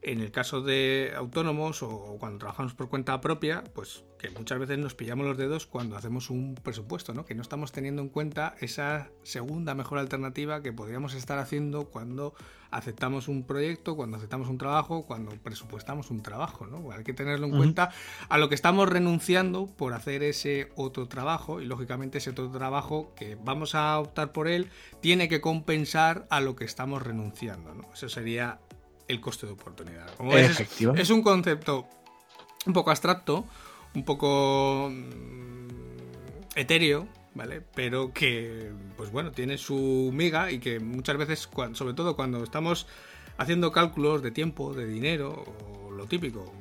en el caso de autónomos o cuando trabajamos por cuenta propia, pues que muchas veces nos pillamos los dedos cuando hacemos un presupuesto, ¿no? Que no estamos teniendo en cuenta esa segunda mejor alternativa que podríamos estar haciendo cuando aceptamos un proyecto, cuando aceptamos un trabajo, cuando presupuestamos un trabajo, ¿no? Hay que tenerlo en cuenta a lo que estamos renunciando por hacer ese otro trabajo y lógicamente ese otro trabajo que vamos a optar por él tiene que compensar a lo que estamos renunciando, ¿no? Eso sería el coste de oportunidad. es, un concepto un poco abstracto, un poco mm, etéreo, ¿vale? Pero que, pues bueno, tiene su miga y que muchas veces, sobre todo cuando estamos haciendo cálculos de tiempo, de dinero, o lo típico,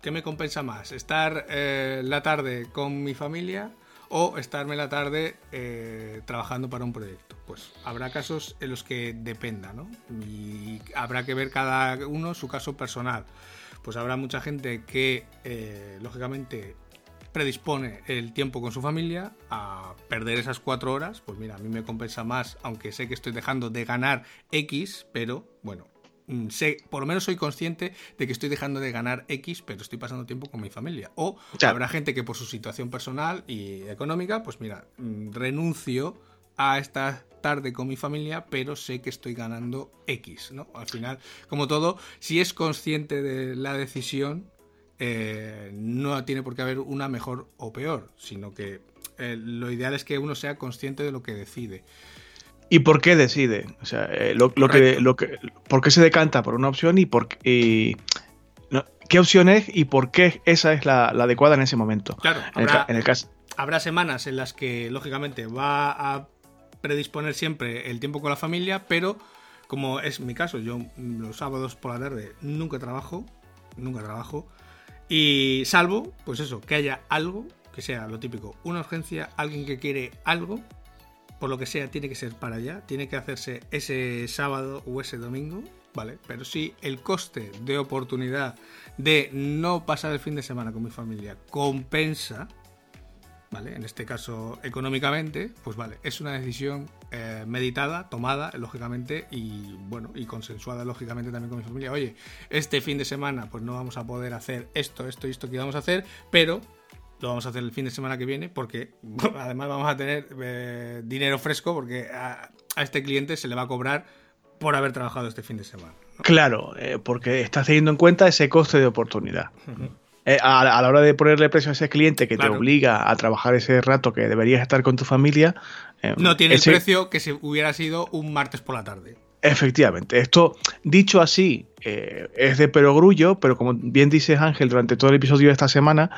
¿qué me compensa más? ¿Estar eh, la tarde con mi familia o estarme la tarde eh, trabajando para un proyecto? pues habrá casos en los que dependa, ¿no? Y habrá que ver cada uno su caso personal. Pues habrá mucha gente que, eh, lógicamente, predispone el tiempo con su familia a perder esas cuatro horas. Pues mira, a mí me compensa más, aunque sé que estoy dejando de ganar X, pero bueno, sé, por lo menos soy consciente de que estoy dejando de ganar X, pero estoy pasando tiempo con mi familia. O habrá gente que por su situación personal y económica, pues mira, mm, renuncio a esta tarde con mi familia, pero sé que estoy ganando X, ¿no? Al final, como todo, si es consciente de la decisión, eh, no tiene por qué haber una mejor o peor, sino que eh, lo ideal es que uno sea consciente de lo que decide. ¿Y por qué decide? O sea, eh, lo, que, lo que, ¿por qué se decanta por una opción y por qué opción es y por qué esa es la, adecuada en ese momento? Claro, en el caso. Habrá semanas en las que, lógicamente, va a predisponer siempre el tiempo con la familia, pero como es mi caso, yo los sábados por la tarde nunca trabajo, nunca trabajo, y salvo, pues eso, que haya algo, que sea lo típico, una urgencia, alguien que quiere algo, por lo que sea, tiene que ser para allá, tiene que hacerse ese sábado o ese domingo, ¿vale? Pero si el coste de oportunidad de no pasar el fin de semana con mi familia compensa, en este caso económicamente, pues vale, es una decisión eh, meditada, tomada, lógicamente, y bueno, y consensuada, lógicamente, también con mi familia. Oye, este fin de semana, pues no vamos a poder hacer esto, esto y esto que vamos a hacer, pero lo vamos a hacer el fin de semana que viene, porque además vamos a tener eh, dinero fresco, porque a, este cliente se le va a cobrar por haber trabajado este fin de semana. Claro, eh, porque estás teniendo en cuenta ese coste de oportunidad. Eh, a, la hora de ponerle precio a ese cliente que te obliga a trabajar ese rato que deberías estar con tu familia. No tiene el precio que si hubiera sido un martes por la tarde. Efectivamente. Esto, dicho así, eh, es de perogrullo, pero como bien dices Ángel durante todo el episodio de esta semana,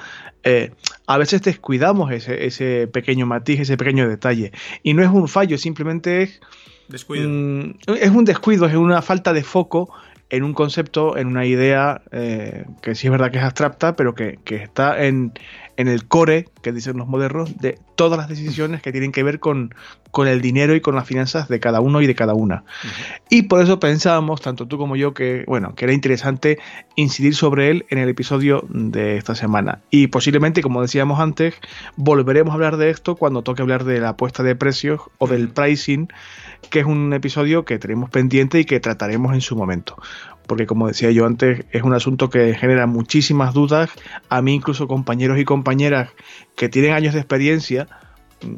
a veces descuidamos ese, ese, pequeño matiz, ese pequeño detalle. Y no es un fallo, simplemente es... Descuido. es un descuido, es una falta de foco en un concepto, en una idea eh, que sí es verdad que es abstracta, pero que, está en, el core, que dicen los modernos, de todas las decisiones que tienen que ver con, con el dinero y con las finanzas de cada uno y de cada una. Y por eso pensábamos, tanto tú como yo, que, bueno, que era interesante incidir sobre él en el episodio de esta semana. Y posiblemente, como decíamos antes, volveremos a hablar de esto cuando toque hablar de la apuesta de precios o del pricing que es un episodio que tenemos pendiente y que trataremos en su momento. Porque como decía yo antes, es un asunto que genera muchísimas dudas. A mí incluso compañeros y compañeras que tienen años de experiencia,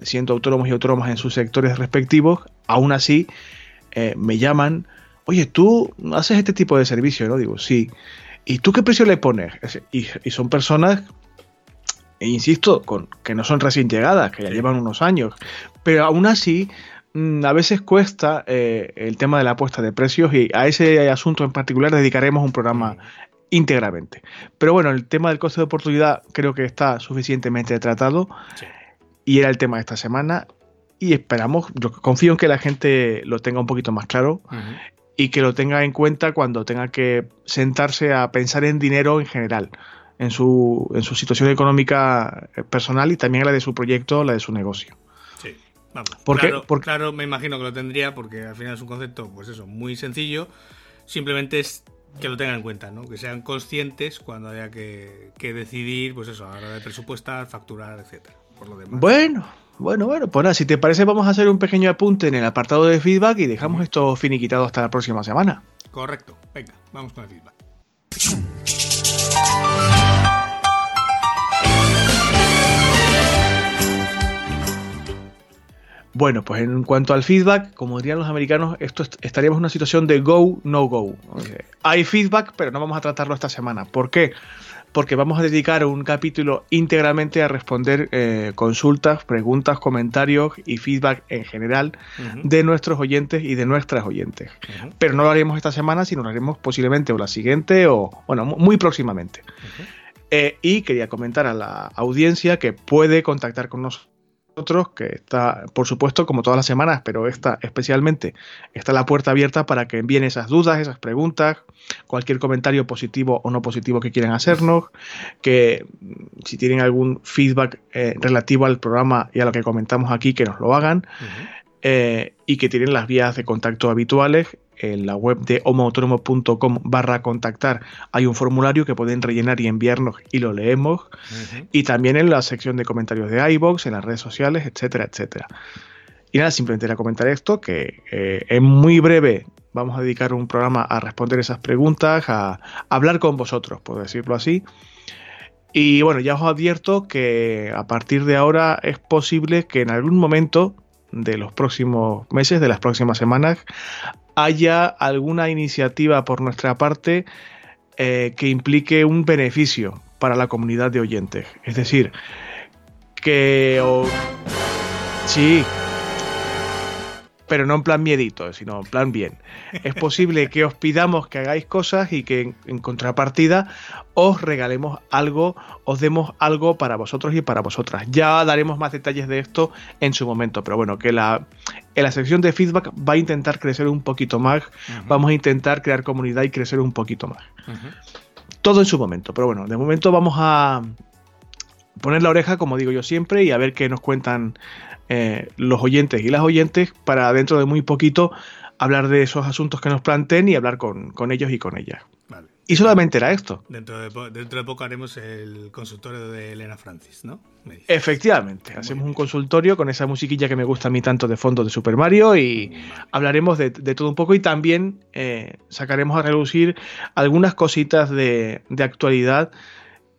siendo autónomos y autónomas en sus sectores respectivos, aún así eh, me llaman, oye, tú haces este tipo de servicio, ¿no? Digo, sí. ¿Y tú qué precio le pones? Y, son personas e insisto, con, que no son recién llegadas, que ya llevan unos años, pero aún así a veces cuesta eh, el tema de la apuesta de precios y a ese asunto en particular dedicaremos un programa íntegramente. Pero bueno, el tema del coste de oportunidad creo que está suficientemente tratado y era el tema de esta semana y esperamos, yo confío en que la gente lo tenga un poquito más claro y que lo tenga en cuenta cuando tenga que sentarse a pensar en dinero en general. en su, en su situación económica personal y también la de su proyecto, la de su negocio. Vamos. Claro, me imagino que lo tendría porque al final es un concepto, pues eso, muy sencillo. Simplemente es que lo tengan en cuenta, ¿no? Que sean conscientes cuando haya que, que decidir, pues eso, a la hora de presupuestar, facturar, etcétera. Por lo demás. Bueno, bueno, bueno, pues nada, si te parece vamos a hacer un pequeño apunte en el apartado de feedback y dejamos esto finiquitado hasta la próxima semana. Correcto. Venga, vamos con el feedback. Bueno, pues en cuanto al feedback, como dirían los americanos, esto est- estaríamos en una situación de go, no go. Hay feedback, pero no vamos a tratarlo esta semana. ¿Por qué? Porque vamos a dedicar un capítulo íntegramente a responder eh, consultas, preguntas, comentarios y feedback en general de nuestros oyentes y de nuestras oyentes. Pero no lo haremos esta semana, sino lo haremos posiblemente o la siguiente o, bueno, mu- muy próximamente. Eh, y quería comentar a la audiencia que puede contactar con nosotros, que está, por supuesto, como todas las semanas, pero esta especialmente, está la puerta abierta para que envíen esas dudas, esas preguntas, cualquier comentario positivo o no positivo que quieran hacernos, que mm, si tienen algún feedback eh, relativo al programa y a lo que comentamos aquí, que nos lo hagan. Eh, y que tienen las vías de contacto habituales. En la web de homoautónomo.com barra contactar hay un formulario que pueden rellenar y enviarnos y lo leemos. Y también en la sección de comentarios de iBox, en las redes sociales, etcétera, etcétera. Y nada, simplemente era comentar esto, que eh, en muy breve vamos a dedicar un programa a responder esas preguntas, a, hablar con vosotros, por decirlo así. Y bueno, ya os advierto que a partir de ahora es posible que en algún momento de los próximos meses, de las próximas semanas, haya alguna iniciativa por nuestra parte eh, que implique un beneficio para la comunidad de oyentes. Es decir, que... Sí, pero no en plan miedito, sino en plan bien. Es posible que os pidamos que hagáis cosas y que en, en contrapartida os regalemos algo, os demos algo para vosotros y para vosotras. Ya daremos más detalles de esto en su momento, pero bueno, que la, en la sección de feedback va a intentar crecer un poquito más, vamos a intentar crear comunidad y crecer un poquito más. Todo en su momento, pero bueno, de momento vamos a poner la oreja, como digo yo siempre, y a ver qué nos cuentan eh, los oyentes y las oyentes para dentro de muy poquito hablar de esos asuntos que nos planteen y hablar con, con ellos y con ellas. Vale. Y solamente era esto. Dentro de, dentro de poco haremos el consultorio de Elena Francis, ¿no? Efectivamente, hacemos un consultorio con esa musiquilla que me gusta a mí tanto de fondo de Super Mario y hablaremos de, de todo un poco y también eh, sacaremos a relucir algunas cositas de, de actualidad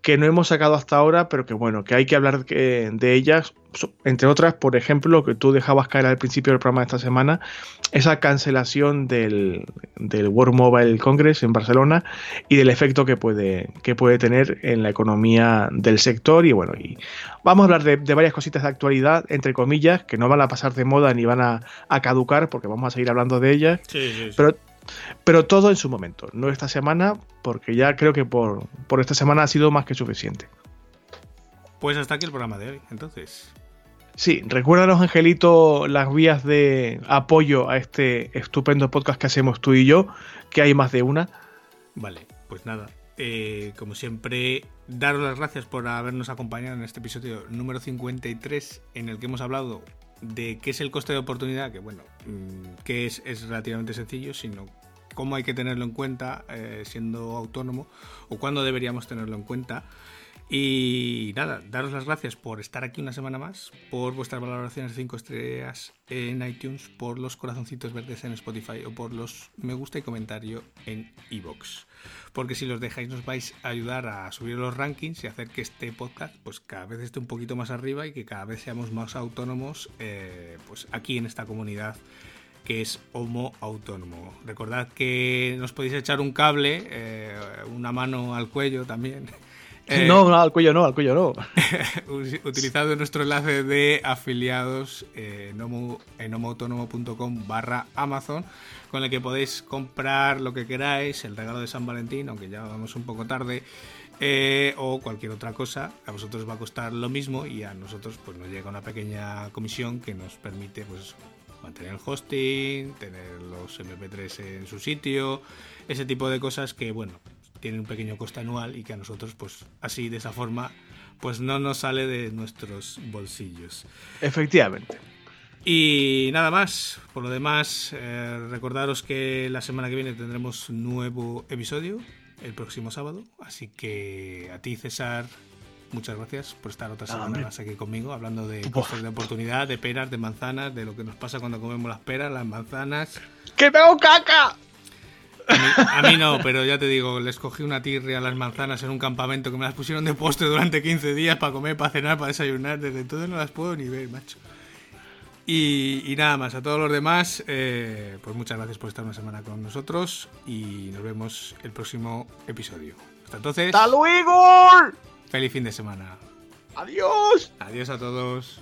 que no hemos sacado hasta ahora, pero que bueno, que hay que hablar que- de ellas, entre otras, por ejemplo, lo que tú dejabas caer al principio del programa de esta semana, esa cancelación del, del World Mobile Congress en Barcelona y del efecto que puede, que puede tener en la economía del sector. Y bueno, y vamos a hablar de, de varias cositas de actualidad, entre comillas, que no van a pasar de moda ni van a, a caducar, porque vamos a seguir hablando de ellas. Sí, sí, sí. Pero, pero todo en su momento, no esta semana, porque ya creo que por, por esta semana ha sido más que suficiente. Pues hasta aquí el programa de hoy, entonces. Sí, recuérdanos, Angelito, las vías de apoyo a este estupendo podcast que hacemos tú y yo, que hay más de una. Vale, pues nada. eh, como siempre, daros las gracias por habernos acompañado en este episodio número 53, en el que hemos hablado de qué es el coste de oportunidad, que bueno, mm, que es, es relativamente sencillo, sino cómo hay que tenerlo en cuenta eh, siendo autónomo o cuándo deberíamos tenerlo en cuenta. Y nada, daros las gracias por estar aquí una semana más, por vuestras valoraciones de 5 estrellas en iTunes, por los corazoncitos verdes en Spotify o por los me gusta y comentario en iVoox. Porque si los dejáis nos vais a ayudar a subir los rankings y hacer que este podcast pues cada vez esté un poquito más arriba y que cada vez seamos más autónomos eh, pues aquí en esta comunidad que es Homo Autónomo. Recordad que nos podéis echar un cable, eh, una mano al cuello también. Eh, no, no, al cuello no, al cuello no. utilizando nuestro enlace de afiliados eh, en, homo, en homoautónomo.com barra Amazon, con el que podéis comprar lo que queráis, el regalo de San Valentín, aunque ya vamos un poco tarde, eh, o cualquier otra cosa. A vosotros va a costar lo mismo y a nosotros pues nos llega una pequeña comisión que nos permite pues mantener el hosting, tener los MP3 en su sitio, ese tipo de cosas que bueno, tienen un pequeño coste anual y que a nosotros, pues así, de esa forma, pues no nos sale de nuestros bolsillos. Efectivamente. Y nada más, por lo demás, eh, recordaros que la semana que viene tendremos un nuevo episodio, el próximo sábado, así que a ti César, muchas gracias por estar otra semana más aquí conmigo, hablando de de oportunidad, de peras, de manzanas, de lo que nos pasa cuando comemos las peras, las manzanas. ¡Que veo caca! A mí, no, pero ya te digo, les cogí una tirria a las manzanas en un campamento que me las pusieron de postre durante 15 días para comer, para cenar, para desayunar. Desde entonces no las puedo ni ver, macho. Y, nada más, a todos los demás, eh, pues muchas gracias por estar una semana con nosotros y nos vemos el próximo episodio. Hasta entonces. ¡Hasta luego! Feliz fin de semana. Adiós. Adiós a todos.